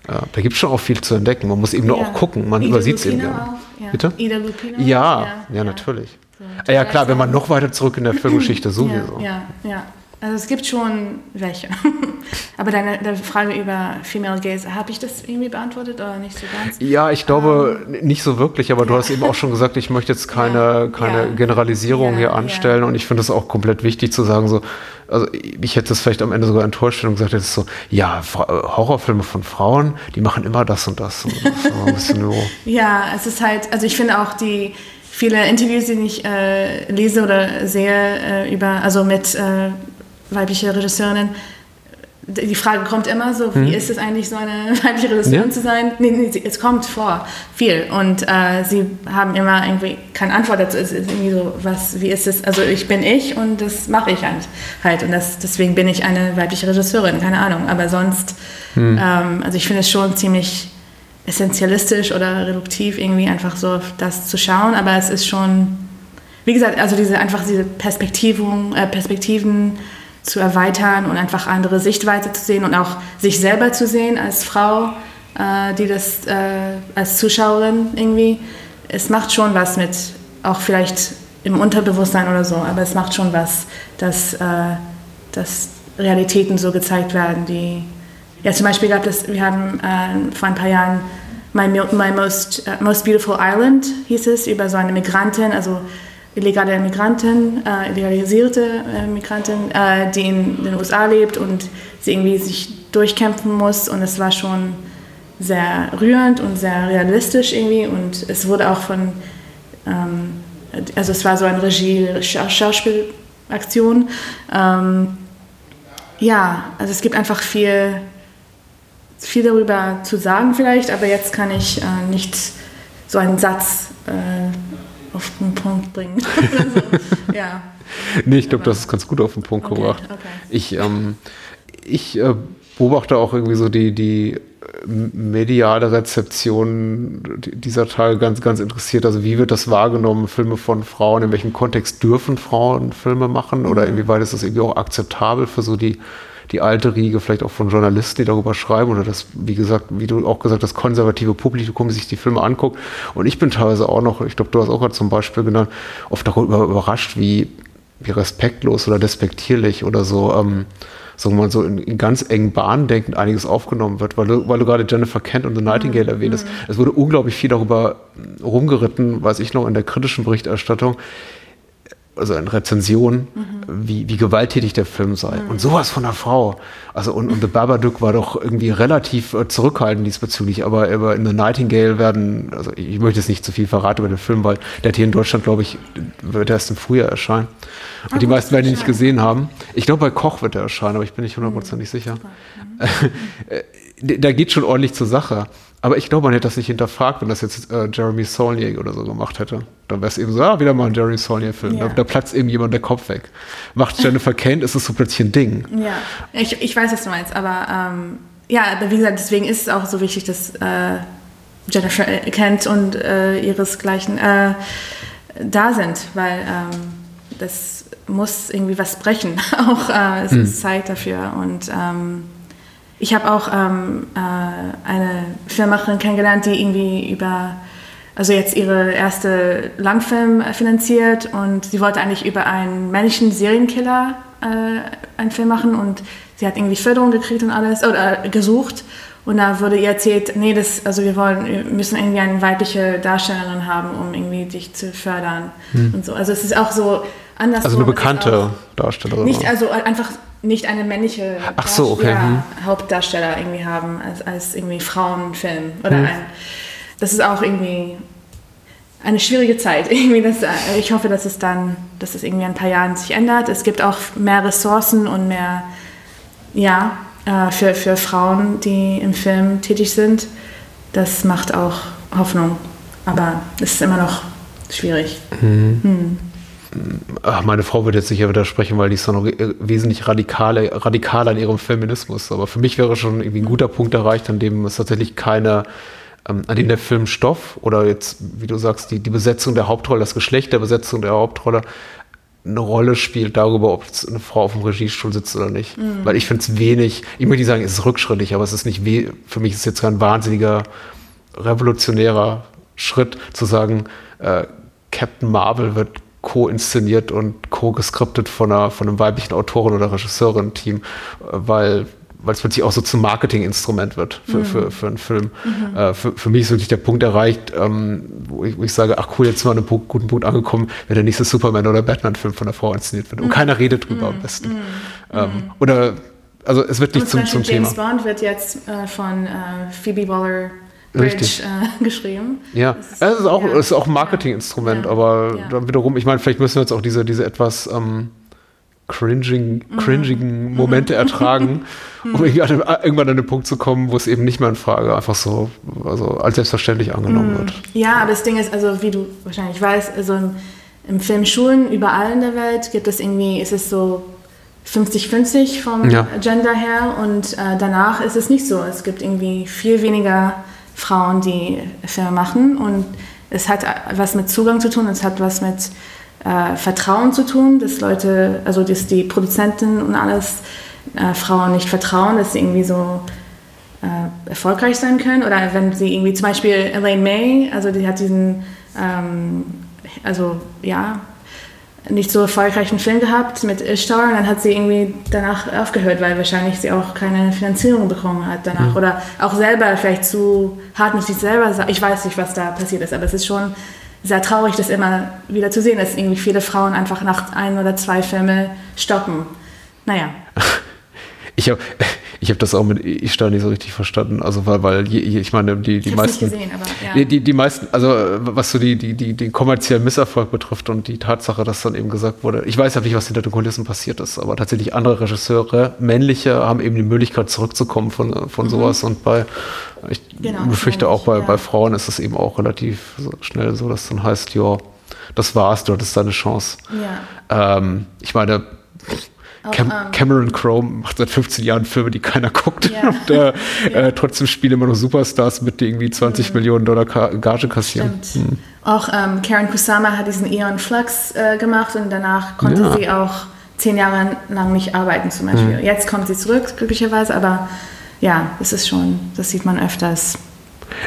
Ja, da gibt es schon auch viel zu entdecken. Man muss eben nur auch gucken. Man übersieht es eben. Ja. Bitte? Ida Lupino? Ja, ja, natürlich. So, ah ja, klar, wenn man noch weiter zurück in der Filmgeschichte sowieso. Ja, ja. Also es gibt schon welche. Aber deine, deine, Frage über Female Gaze, habe ich das irgendwie beantwortet oder nicht so ganz? Ja, ich glaube ähm, nicht so wirklich, aber ja. du hast eben auch schon gesagt, ich möchte jetzt keine, ja. keine ja. Generalisierung hier anstellen und ich finde es auch komplett wichtig zu sagen, so, also ich hätte es vielleicht am Ende sogar enttäuscht und gesagt, jetzt so, ja, Horrorfilme von Frauen, die machen immer das und das. Und das ja, es ist halt, also ich finde auch die viele Interviews, die ich äh, lese oder sehe äh, über, also mit äh, weibliche Regisseurinnen, die Frage kommt immer so, wie hm. ist es eigentlich, so eine weibliche Regisseurin ja. zu sein? Nee, nee, es kommt vor, viel. Und äh, sie haben immer irgendwie keine Antwort dazu. Es ist irgendwie so, was, wie ist es? Also ich bin ich und das mache ich halt. Und das, deswegen bin ich eine weibliche Regisseurin, keine Ahnung. Aber sonst, hm. ähm, also ich finde es schon ziemlich essentialistisch oder reduktiv, irgendwie einfach so auf das zu schauen. Aber es ist schon, wie gesagt, also diese einfach diese Perspektiven, äh, Perspektiven zu erweitern und einfach andere Sichtweise zu sehen und auch sich selber zu sehen als Frau, äh, die das äh, als Zuschauerin irgendwie. Es macht schon was mit, auch vielleicht im Unterbewusstsein oder so, aber es macht schon was, dass, äh, dass Realitäten so gezeigt werden, die ja zum Beispiel gab es, wir haben äh, vor ein paar Jahren My, My Most, uh, Most Beautiful Island hieß es, über so eine Migrantin, also illegale Migrantin, äh, legalisierte äh, Migrantin, äh, die in den USA lebt und sie irgendwie sich durchkämpfen muss. Und es war schon sehr rührend und sehr realistisch irgendwie. Und es wurde auch von, ähm, also es war so eine Regie-Schauspielaktion. Ähm, ja, also es gibt einfach viel, viel darüber zu sagen vielleicht, aber jetzt kann ich äh, nicht so einen Satz äh, auf den Punkt bringen. so. ja. Nee, ich glaube, das ist ganz gut auf den Punkt okay, gebracht. Okay. Ich, ähm, ich äh, beobachte auch irgendwie so die, die mediale Rezeption dieser Teil ganz, ganz interessiert. Also wie wird das wahrgenommen, Filme von Frauen, in welchem Kontext dürfen Frauen Filme machen oder mhm. inwieweit ist das irgendwie auch akzeptabel für so die die alte Riege vielleicht auch von Journalisten, die darüber schreiben oder das, wie gesagt, wie du auch gesagt hast, konservative Publikum sich die Filme anguckt. Und ich bin teilweise auch noch, ich glaube, du hast auch gerade zum Beispiel genannt, oft darüber überrascht, wie, wie respektlos oder despektierlich oder so, ähm, sagen wir mal so in, in, ganz engen Bahnen denkend einiges aufgenommen wird, weil du, weil du gerade Jennifer Kent und The Nightingale mhm. erwähnt hast. Es wurde unglaublich viel darüber rumgeritten, weiß ich noch, in der kritischen Berichterstattung, also in Rezensionen, mhm. wie, wie gewalttätig der Film sei. Mhm. Und sowas von einer Frau. Also und, und The Babadook war doch irgendwie relativ äh, zurückhaltend diesbezüglich, aber, aber in The Nightingale werden, also ich möchte jetzt nicht zu viel verraten über den Film, weil der hat hier in Deutschland, glaube ich, wird erst im Frühjahr erscheinen. Und ah, die meisten werden ihn nicht gesehen haben. Ich glaube, bei Koch wird er erscheinen, aber ich bin nicht hundertprozentig mhm. sicher. Mhm. da geht schon ordentlich zur Sache. Aber ich glaube, man hätte das nicht hinterfragt, wenn das jetzt äh, Jeremy Saulnier oder so gemacht hätte. Dann wäre es eben so, ah, wieder mal ein Jeremy Saulnier-Film. Ja. Da, da, platzt eben jemand der Kopf weg. Macht Jennifer Kane, ist es so plötzlich ein Ding. Ja, ich, ich weiß, was du meinst, aber ähm, ja, wie gesagt, deswegen ist es auch so wichtig, dass äh, Jennifer Kent und äh, ihresgleichen äh, da sind, weil ähm, das muss irgendwie was brechen. auch äh, es hm. ist Zeit dafür und ähm, ich habe auch ähm, äh, eine Filmemacherin kennengelernt, die irgendwie über, also jetzt ihre erste Langfilm finanziert und sie wollte eigentlich über einen männlichen Serienkiller äh, einen Film machen und sie hat irgendwie Förderung gekriegt und alles, oder gesucht und da wurde ihr erzählt, nee, das, also wir wollen, wir müssen irgendwie eine weibliche Darstellerin haben, um irgendwie dich zu fördern hm. und so. Also es ist auch so anders. Also eine bekannte Darstellerin. Nicht, also einfach nicht eine männliche so, okay. hm. Hauptdarsteller irgendwie haben als, als irgendwie Frauenfilm oder hm. ein, das ist auch irgendwie eine schwierige Zeit. Irgendwie das, ich hoffe, dass es dann, dass es irgendwie in ein paar Jahren sich ändert. Es gibt auch mehr Ressourcen und mehr, ja, äh, für, für Frauen, die im Film tätig sind. Das macht auch Hoffnung. Aber es ist immer noch schwierig. Mhm. Hm. Ach, meine Frau wird jetzt sicher widersprechen, weil die ist noch wesentlich radikaler, radikaler in ihrem Feminismus. Aber für mich wäre schon irgendwie ein guter Punkt erreicht, an dem es tatsächlich keine, ähm, an dem der Filmstoff oder jetzt, wie du sagst, die, die Besetzung der Hauptrolle, das Geschlecht der Besetzung der Hauptrolle eine Rolle spielt darüber, ob eine Frau auf dem Regiestuhl sitzt oder nicht. Mhm. Weil ich finde es wenig, ich möchte nicht sagen, es ist rückschrittig, aber es ist nicht weh, für mich ist es jetzt kein wahnsinniger revolutionärer Schritt zu sagen, äh, Captain Marvel wird co-inszeniert und co-geskriptet von, einer, von einem weiblichen Autoren- oder Regisseurin-Team, weil weil es plötzlich auch so zum Marketinginstrument wird für, mhm. für, für einen Film. Mhm. Äh, für, für mich ist wirklich der Punkt erreicht, ähm, wo, ich, wo, ich, sage, ach cool, jetzt sind wir an einem Punkt, guten Punkt angekommen, wenn der nächste Superman- oder Batman-Film von der Frau inszeniert wird. Und mhm. keiner redet drüber am mhm. besten. Mhm. Ähm, oder, also es wird nicht zum, zum Thema. James Bond wird jetzt äh, von äh, Phoebe Waller Bridge äh, geschrieben. Ja, es ist, ist, auch, ja. ist auch ein Marketinginstrument, ja. aber ja. dann wiederum, ich meine, vielleicht müssen wir jetzt auch diese, diese etwas ähm, cringing, mhm. cringigen mhm. Momente ertragen, um mhm. irgendwann an den Punkt zu kommen, wo es eben nicht mehr in Frage einfach so also als selbstverständlich angenommen wird. Ja, aber das Ding ist, also wie du wahrscheinlich weißt, also im, im Filmschulen überall in der Welt gibt es irgendwie, ist es so 50-50 vom ja. Gender her und äh, danach ist es nicht so. Es gibt irgendwie viel weniger Frauen, die Filme machen. Und es hat was mit Zugang zu tun, es hat was mit äh, Vertrauen zu tun, dass Leute, also dass die Produzenten und alles äh, Frauen nicht vertrauen, dass sie irgendwie so äh, erfolgreich sein können. Oder wenn sie irgendwie zum Beispiel Elaine May, also die hat diesen, ähm, also ja, nicht so erfolgreichen Film gehabt mit Ishtar und dann hat sie irgendwie danach aufgehört, weil wahrscheinlich sie auch keine Finanzierung bekommen hat danach mhm. oder auch selber vielleicht zu hartnäckig selber, ich weiß nicht, was da passiert ist, aber es ist schon sehr traurig, das immer wieder zu sehen, dass irgendwie viele Frauen einfach nach ein oder zwei Filmen stoppen. Naja. Ich habe ich habe das auch mit Ishtar nicht so richtig verstanden. Also weil, weil ich meine, die, die meisten. Gesehen, aber, ja. die, die, meisten, also was so die, die, die, den kommerziellen Misserfolg betrifft und die Tatsache, dass dann eben gesagt wurde, ich weiß ja nicht, was hinter den Kulissen passiert ist, aber tatsächlich andere Regisseure, männliche, haben eben die Möglichkeit zurückzukommen von, von mhm. sowas. Und bei, ich genau, befürchte auch bei, ja. bei Frauen ist es eben auch relativ schnell so, dass dann heißt, ja, das war's, du hattest deine Chance. Ja. Ähm, ich meine, Cam um, Cameron Crowe macht seit 15 Jahren Filme, die keiner guckt. Yeah. Und äh, yeah. äh, trotzdem spielen immer noch Superstars mit, die irgendwie 20 mhm. Millionen Dollar Gage kassieren. Mhm. Auch ähm, Karen Kusama hat diesen Eon Flux äh, gemacht und danach konnte ja. sie auch zehn Jahre lang nicht arbeiten zum Beispiel. Mhm. Jetzt kommt sie zurück, glücklicherweise, aber ja, das ist schon, das sieht man öfters.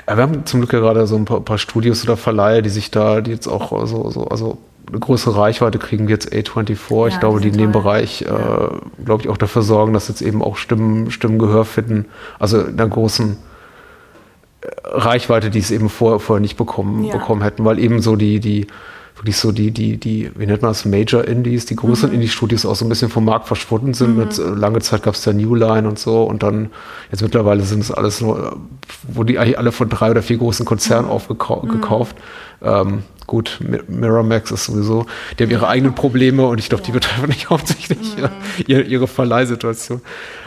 Ja, wir haben zum Glück ja gerade so ein paar, paar, Studios oder Verleihe, die sich da, die jetzt auch so, so also eine größere Reichweite kriegen wie jetzt A24. Ja, ich glaube, die in dem Bereich, ja. äh, glaube ich, auch dafür sorgen, dass jetzt eben auch Stimmen, Stimmen Gehör finden. Also in der großen äh, Reichweite, die es eben vorher, vorher nicht bekommen, ja. bekommen hätten, weil eben so die, die wirklich so die, die, die, wie nennt man das, Major Indies, die größeren mhm. Indie-Studios auch so ein bisschen vom Markt verschwunden sind. Mhm. Mit, äh, lange Zeit gab es da New Line und so und dann, jetzt mittlerweile sind es alles nur, wo die eigentlich alle von drei oder vier großen Konzernen mhm. aufgekauft. Mhm. Ähm, gut, Miramax ist sowieso, die haben ihre eigenen Probleme und ich glaube, die betreffen nicht hauptsächlich mhm. ihre, ihre Verleihsituation.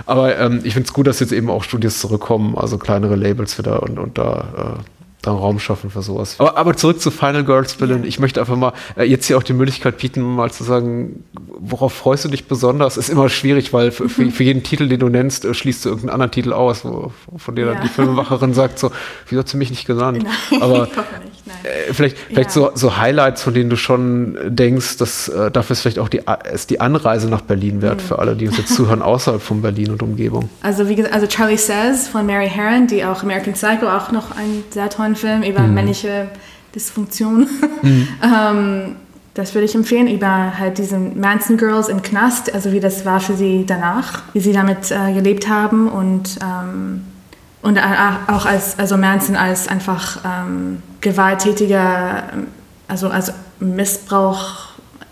Aber ähm, ich finde es gut, dass jetzt eben auch Studios zurückkommen, also kleinere Labels wieder und, und da äh, da Raum schaffen für sowas. Aber, aber zurück zu Final Girls Berlin. Ich möchte einfach mal äh, jetzt hier auch die Möglichkeit bieten, mal zu sagen, worauf freust du dich besonders? Ist immer schwierig, weil für, für, für jeden Titel, den du nennst, äh, schließt du irgendeinen anderen Titel aus, wo, von dem ja. dann die Filmemacherin sagt so, wieso hat sie mich nicht genannt? Nein, aber ich hoffe nicht, nein. Äh, vielleicht, vielleicht ja. so, so Highlights, von denen du schon denkst, dass äh, dafür ist vielleicht auch die, ist die Anreise nach Berlin wert mhm. für alle, die uns jetzt zuhören außerhalb von Berlin und Umgebung. Also wie gesagt, also Charlie Says von Mary Herron, die auch American Psycho auch noch einen sehr tollen Film über mhm. männliche Dysfunktion. Mhm. ähm, das würde ich empfehlen, über halt diese Manson Girls im Knast, also wie das war für sie danach, wie sie damit äh, gelebt haben und, ähm, und auch als, also Manson als einfach ähm, gewalttätiger, also als Missbrauch.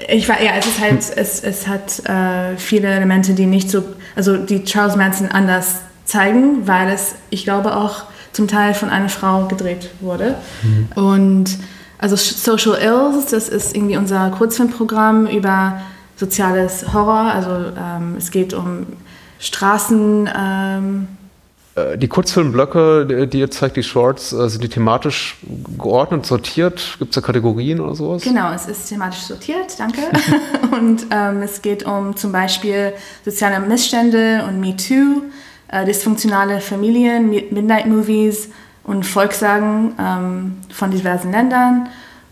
Ich war, ja, es ist halt, es, es hat äh, viele Elemente, die nicht so, also die Charles Manson anders zeigen, weil es, ich glaube auch, zum Teil von einer Frau gedreht wurde. Mhm. Und also Social Ills, das ist irgendwie unser Kurzfilmprogramm über soziales Horror. Also ähm, es geht um Straßen. Ähm, äh, die Kurzfilmblöcke, die ihr zeigt, die Shorts, äh, sind die thematisch geordnet, sortiert? Gibt es da Kategorien oder sowas? Genau, es ist thematisch sortiert, danke. und ähm, es geht um zum Beispiel soziale Missstände und MeToo äh, dysfunktionale Familien, Midnight Movies und Volkssagen ähm, von diversen Ländern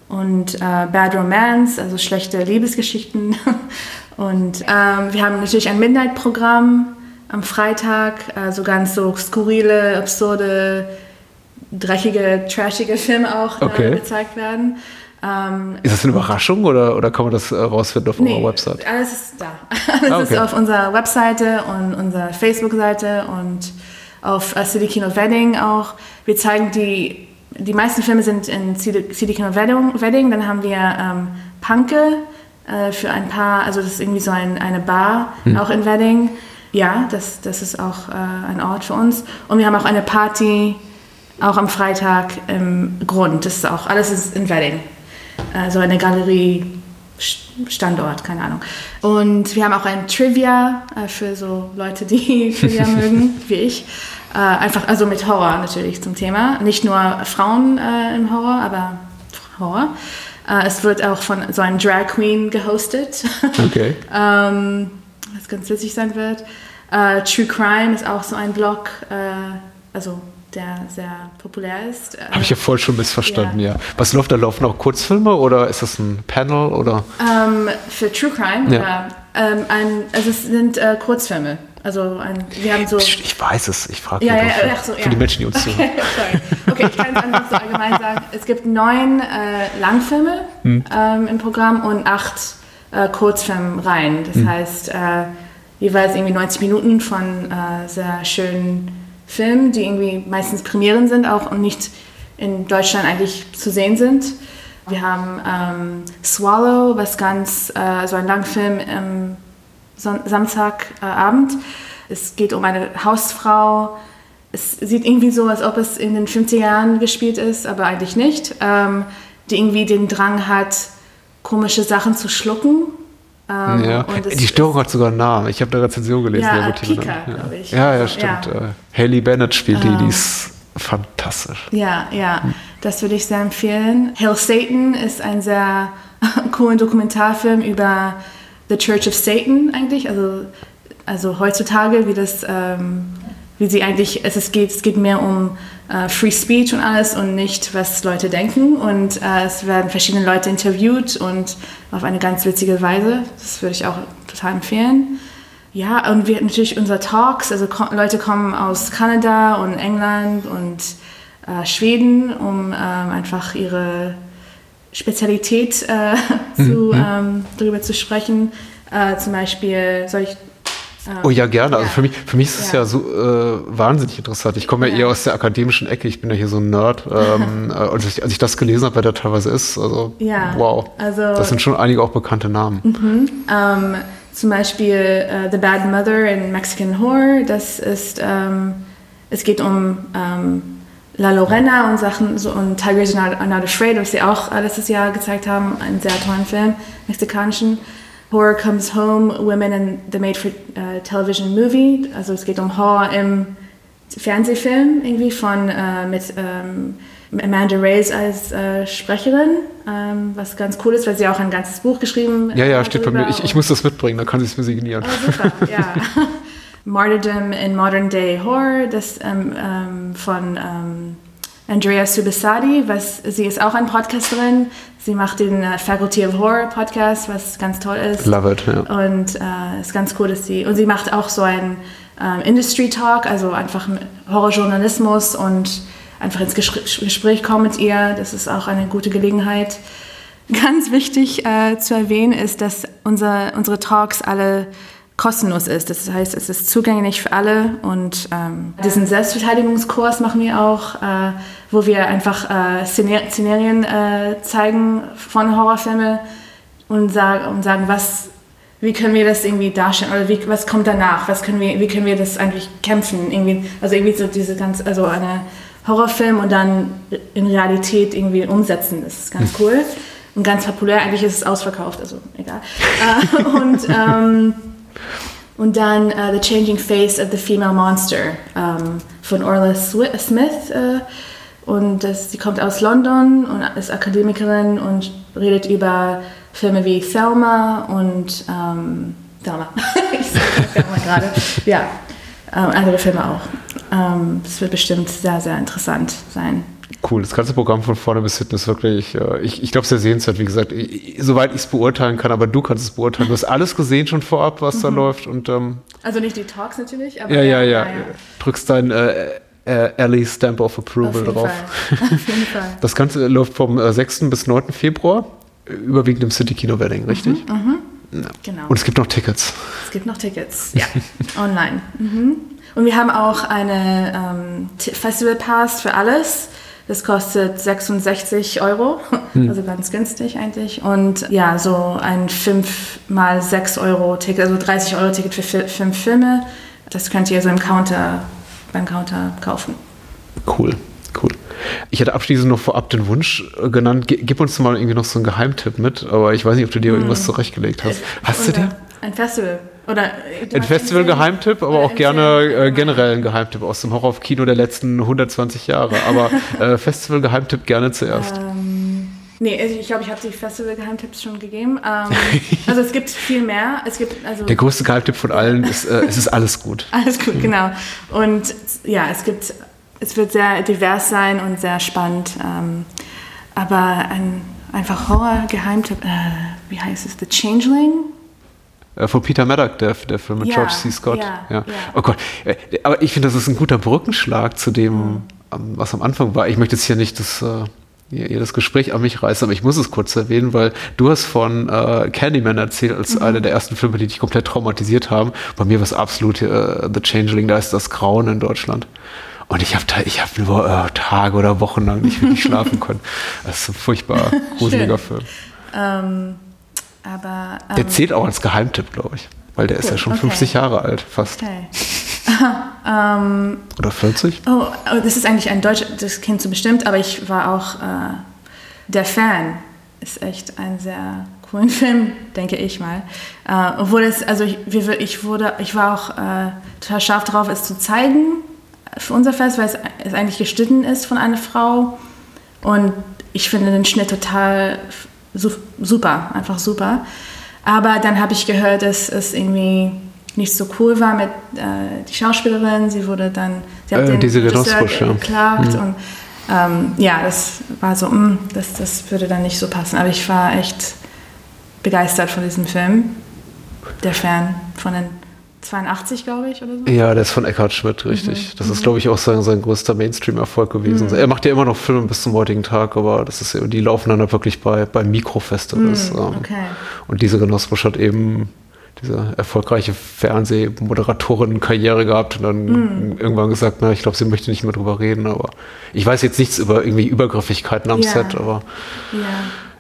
und äh, Bad Romance, also schlechte Liebesgeschichten. und ähm, wir haben natürlich ein Midnight-Programm am Freitag, also ganz so skurrile, absurde, dreckige, trashige Filme auch okay. gezeigt werden. Ähm, ist das eine Überraschung oder, oder kann man das äh, rausfinden auf nee, eurer Website? Alles ist da. Alles ah, okay. ist auf unserer Webseite und unserer Facebook-Seite und auf äh, City Kino Wedding auch. Wir zeigen die, die meisten Filme sind in City, City Kino Wedding. Dann haben wir ähm, Panke äh, für ein paar, also das ist irgendwie so ein, eine Bar, hm. auch in Wedding. Ja, das, das ist auch äh, ein Ort für uns. Und wir haben auch eine Party, auch am Freitag im Grund. Das ist auch, alles ist in Wedding also eine Galerie. Standort, keine Ahnung. Und wir haben auch ein Trivia äh, für so Leute, die Trivia mögen, wie ich. Äh, einfach, also mit Horror natürlich zum Thema. Nicht nur Frauen äh, im Horror, aber Horror. Es wird auch von so einem Drag Queen gehostet. Okay. ähm, was ganz witzig sein wird. Äh, True Crime ist auch so ein Blog, äh, also der sehr populär ist. Habe ich ja voll schon missverstanden, ja. ja. Was läuft da? Laufen auch Kurzfilme oder ist das ein Panel oder? Ähm, für True Crime, ja. Ähm, ein, also es sind äh, Kurzfilme. Also ein, wir haben so. Ich weiß es, ich frage ja, ja, ja, so, für die Menschen, die uns okay, zuhören. okay, ich kann es einfach so allgemein sagen. Es gibt neun äh, Langfilme hm. ähm, im Programm und acht äh, Kurzfilmreihen. Das hm. heißt, äh, jeweils irgendwie 90 Minuten von äh, sehr schönen Filmen, die irgendwie meistens Premieren sind auch und nicht in Deutschland eigentlich zu sehen sind. Wir haben ähm, Swallow, was ganz, äh, so ein Langfilm am Samstagabend. es geht um eine Hausfrau. Es sieht irgendwie so, als ob es in den 50er Jahren gespielt ist, aber eigentlich nicht. Ähm, die irgendwie den Drang hat, komische Sachen zu schlucken ähm, ja. Die Störung hat sogar einen Namen. Ich habe eine Rezension gelesen. Ja, Kika, ja. Ich. ja, ja, stimmt. Ja. Äh, Haley Bennett spielt die, die ähm, ist fantastisch. Ja, ja, das würde ich sehr empfehlen. Hail Satan ist ein sehr cooler Dokumentarfilm über The Church of Satan eigentlich, also, also heutzutage, wie das, ähm, wie sie eigentlich, es, geht, es geht mehr um äh, Free Speech und alles und nicht, was Leute denken. Und äh, es werden verschiedene Leute interviewt und auf eine ganz witzige Weise. Das würde ich auch total empfehlen. Ja, und wir natürlich unsere Talks, also Leute kommen aus Kanada und England und äh, Schweden, um ähm, einfach ihre Spezialität äh, zu, mhm. ähm, darüber zu sprechen. Äh, zum Beispiel, soll ich Oh ja, gerne. Also für mich, für mich ist es ja, ja so äh, wahnsinnig interessant. Ich komme ja, ja, eher aus der akademischen Ecke. Ich bin ja hier so ein Nerd. Ähm, äh, und als ich das gelesen habe, wer da teilweise ist, also ja, wow. Also, das sind schon einige auch bekannte Namen. Mhm. Ähm, zum Beispiel uh, The Bad Mother in Mexican Horror. Das ist, ähm, es geht um ähm, La Lorena und Sachen so, und Tigers Are Not, Are Not Afraid, was sie auch letztes Jahr gezeigt haben, einen sehr tollen Film, mexikanischen. Horror Comes Home, Women in the Made for uh, Television Movie. Also es geht um Horror im Fernsehfilm irgendwie von uh, mit um, Amanda Reyes als uh, Sprecherin, um, was ganz cool ist, weil sie auch ein ganzes Buch geschrieben hat. Ja, ja, steht bei mir. Ich, ich muss das mitbringen, dann kann sie es mir signieren. Oh, super, ja. Martyrdom in Modern Day Horror, das um, von Andrea Subisadi, was sie ist auch ein Podcasterin. Sie macht den uh, Faculty of Horror Podcast, was ganz toll ist. Love it, ja. Und äh, ist ganz cool, dass sie und sie macht auch so einen ähm, Industry Talk, also einfach Horrorjournalismus und einfach ins Gespräch kommen mit ihr. Das ist auch eine gute Gelegenheit. Ganz wichtig äh, zu erwähnen ist, dass unser, unsere Talks alle kostenlos ist. Das heißt, es ist zugänglich für alle und ähm, diesen Selbstverteidigungskurs machen wir auch, äh, wo wir einfach äh, Szenarien äh, zeigen von Horrorfilmen und, sag, und sagen, was, wie können wir das irgendwie darstellen oder wie, was kommt danach, was können wir, wie können wir das eigentlich kämpfen, irgendwie, also irgendwie so diese ganz, also eine Horrorfilm und dann in Realität irgendwie umsetzen, das ist ganz cool. Und ganz populär, eigentlich ist es ausverkauft, also egal. Äh, und ähm, und dann uh, The Changing Face of the Female Monster um, von Orla Smith. Uh, und das, sie kommt aus London und ist Akademikerin und redet über Filme wie Thelma und ähm, Thelma. Thelma gerade. Ja, ähm, andere Filme auch. Ähm, es wird bestimmt sehr, sehr interessant sein cool. Das ganze Programm von vorne bis hinten ist wirklich, äh, ich, ich glaube, sehr sehenswert. Wie gesagt, ich, soweit ich es beurteilen kann, aber du kannst es beurteilen. Du hast alles gesehen schon vorab, was mhm. da läuft. Und, ähm, also nicht die Talks natürlich, aber. Ja, ja, ja. ja. ja. Drückst dein äh, äh, Ellie Stamp of Approval Auf drauf. Fall. Auf jeden Fall. Das Ganze läuft vom 6. Äh, bis 9. Februar, überwiegend im City Kino Wedding, richtig? Mhm, mhm. Ja. Genau. Und es gibt noch Tickets. Es gibt noch Tickets, ja, online. Mhm. Und wir haben auch eine ähm, Festival Pass für alles. Das kostet 66 Euro, hm. also ganz günstig eigentlich. Und ja, so ein 5 mal 6 Euro Ticket, also 30 Euro Ticket für fünf Filme. Das könnt ihr so im Counter, beim Counter kaufen. Cool, cool. Ich hätte abschließend noch vorab den Wunsch genannt, gib uns mal irgendwie noch so einen Geheimtipp mit, aber ich weiß nicht, ob du dir hm. irgendwas zurechtgelegt hast. Hast Oder du dir? Ein Festival. Oder ein Festival-Geheimtipp, aber auch gerne äh, generell ein Geheimtipp aus dem Horror-Kino der letzten 120 Jahre. Aber äh, Festival-Geheimtipp gerne zuerst. Ähm, nee, also ich glaube, ich habe die Festival-Geheimtipps schon gegeben. Ähm, also es gibt viel mehr. Es gibt, also der größte Geheimtipp von allen ist, äh, es ist alles gut. alles gut, genau. Und ja, es gibt, es wird sehr divers sein und sehr spannend. Ähm, aber ein einfach Horror-Geheimtipp, äh, wie heißt es? The Changeling? Äh, von Peter Maddock, der, der Film mit ja, George C. Scott. Ja, ja. Oh Gott, äh, aber ich finde, das ist ein guter Brückenschlag zu dem, mhm. was am Anfang war. Ich möchte jetzt hier nicht das, äh, hier das Gespräch an mich reißen, aber ich muss es kurz erwähnen, weil du hast von äh, Candyman erzählt als mhm. einer der ersten Filme, die dich komplett traumatisiert haben. Bei mir war es absolut äh, The Changeling, da ist das Grauen in Deutschland. Und ich habe ich hab nur äh, Tage oder Wochen lang nicht wirklich schlafen können. Das ist ein furchtbar gruseliger Film. Ähm, aber, ähm, der zählt auch als Geheimtipp, glaube ich. Weil der cool, ist ja schon okay. 50 Jahre alt, fast. Okay. ähm, Oder 40? Oh, oh, das ist eigentlich ein deutscher, das kennst du bestimmt, aber ich war auch äh, der Fan. Ist echt ein sehr coolen Film, denke ich mal. Äh, obwohl es, also ich, ich, wurde, ich war auch äh, total scharf darauf, es zu zeigen für unser Fest, weil es, es eigentlich geschnitten ist von einer Frau. Und ich finde den Schnitt total super, einfach super. Aber dann habe ich gehört, dass es irgendwie nicht so cool war mit äh, die Schauspielerin. Sie wurde dann, sie hat äh, den diese Regisseur geklagt mhm. und ähm, ja, das war so, mh, mm, das, das würde dann nicht so passen. Aber ich war echt begeistert von diesem Film. Der Fan von den 82, glaube ich, oder so. Ja, der ist von Eckhard Schmidt, richtig. Mhm. Das ist, glaube ich, auch sein, sein größter Mainstream-Erfolg gewesen. Mhm. Er macht ja immer noch Filme bis zum heutigen Tag, aber das ist, die laufen dann halt wirklich bei, bei Mikrofestivals. Mhm. Okay. Und diese Genossenschaft hat eben diese erfolgreiche Fernsehmoderatorin-Karriere gehabt und dann mm. irgendwann gesagt, na, ich glaube, sie möchte nicht mehr drüber reden, aber ich weiß jetzt nichts über irgendwie Übergriffigkeiten am ja. Set, aber ja.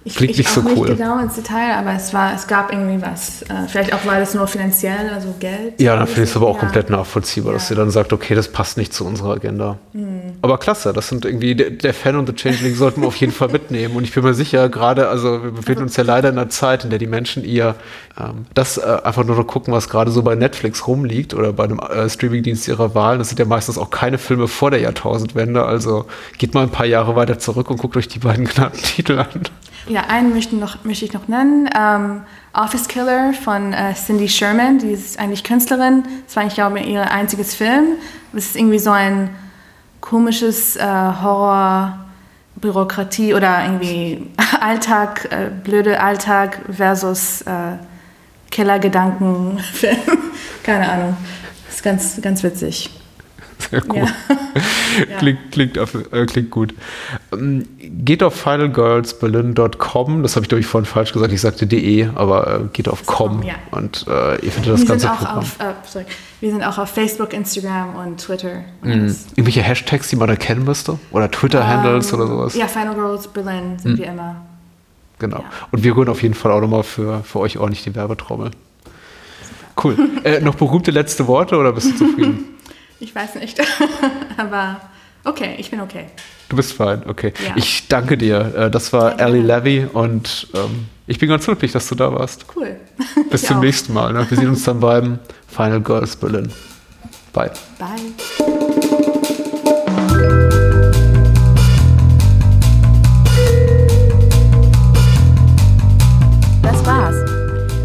Ich, Klingt ich nicht so cool. nicht genau ins Detail, aber es war, es gab irgendwie was. Äh, vielleicht auch, weil es nur finanziell, also Geld. Ja, dann finde ich es aber auch ja. komplett nachvollziehbar, ja. dass sie dann sagt, okay, das passt nicht zu unserer Agenda. Mhm. Aber klasse, das sind irgendwie, der, der Fan und The Changeling sollten wir auf jeden Fall mitnehmen. Und ich bin mir sicher, gerade, also wir befinden uns ja leider in einer Zeit, in der die Menschen ihr ähm, das äh, einfach nur noch gucken, was gerade so bei Netflix rumliegt oder bei einem äh, Streamingdienst ihrer Wahl. Das sind ja meistens auch keine Filme vor der Jahrtausendwende. Also geht mal ein paar Jahre weiter zurück und guckt euch die beiden genannten Titel an. Ja, einen möchte, noch, möchte ich noch nennen. Ähm, Office Killer von äh, Cindy Sherman. Die ist eigentlich Künstlerin. Das war, ich glaube, ihr einziges Film. Es ist irgendwie so ein komisches äh, Horror. Bürokratie oder irgendwie Alltag, äh, blöde Alltag versus äh, Killergedanken-Film. Keine Ahnung. Das ist ganz, ganz witzig. Sehr cool. Ja. klingt, klingt, äh, klingt gut. Ähm, geht auf finalgirlsberlin.com. Das habe ich, glaube ich, vorhin falsch gesagt. Ich sagte de, aber äh, geht auf com. Ja. Und äh, ihr findet das Wir ganze Programm. Auf, äh, sorry. Wir sind auch auf Facebook, Instagram und Twitter. Mhm. Irgendwelche Hashtags, die man erkennen müsste? Oder Twitter-Handles um, ähm, oder sowas? Ja, Final Girls Berlin sind mhm. wir immer. Genau. Ja. Und wir holen auf jeden Fall auch nochmal für, für euch ordentlich die Werbetrommel. Cool. äh, noch berühmte letzte Worte oder bist du zufrieden? Ich weiß nicht. Aber okay, ich bin okay. Du bist fein, okay. Ja. Ich danke dir. Äh, das war Ellie Levy und ähm, ich bin ganz glücklich, dass du da warst. Cool. Bis ich zum auch. nächsten Mal. Ne? Wir sehen uns dann beim Final Girls Berlin. Bye. Bye.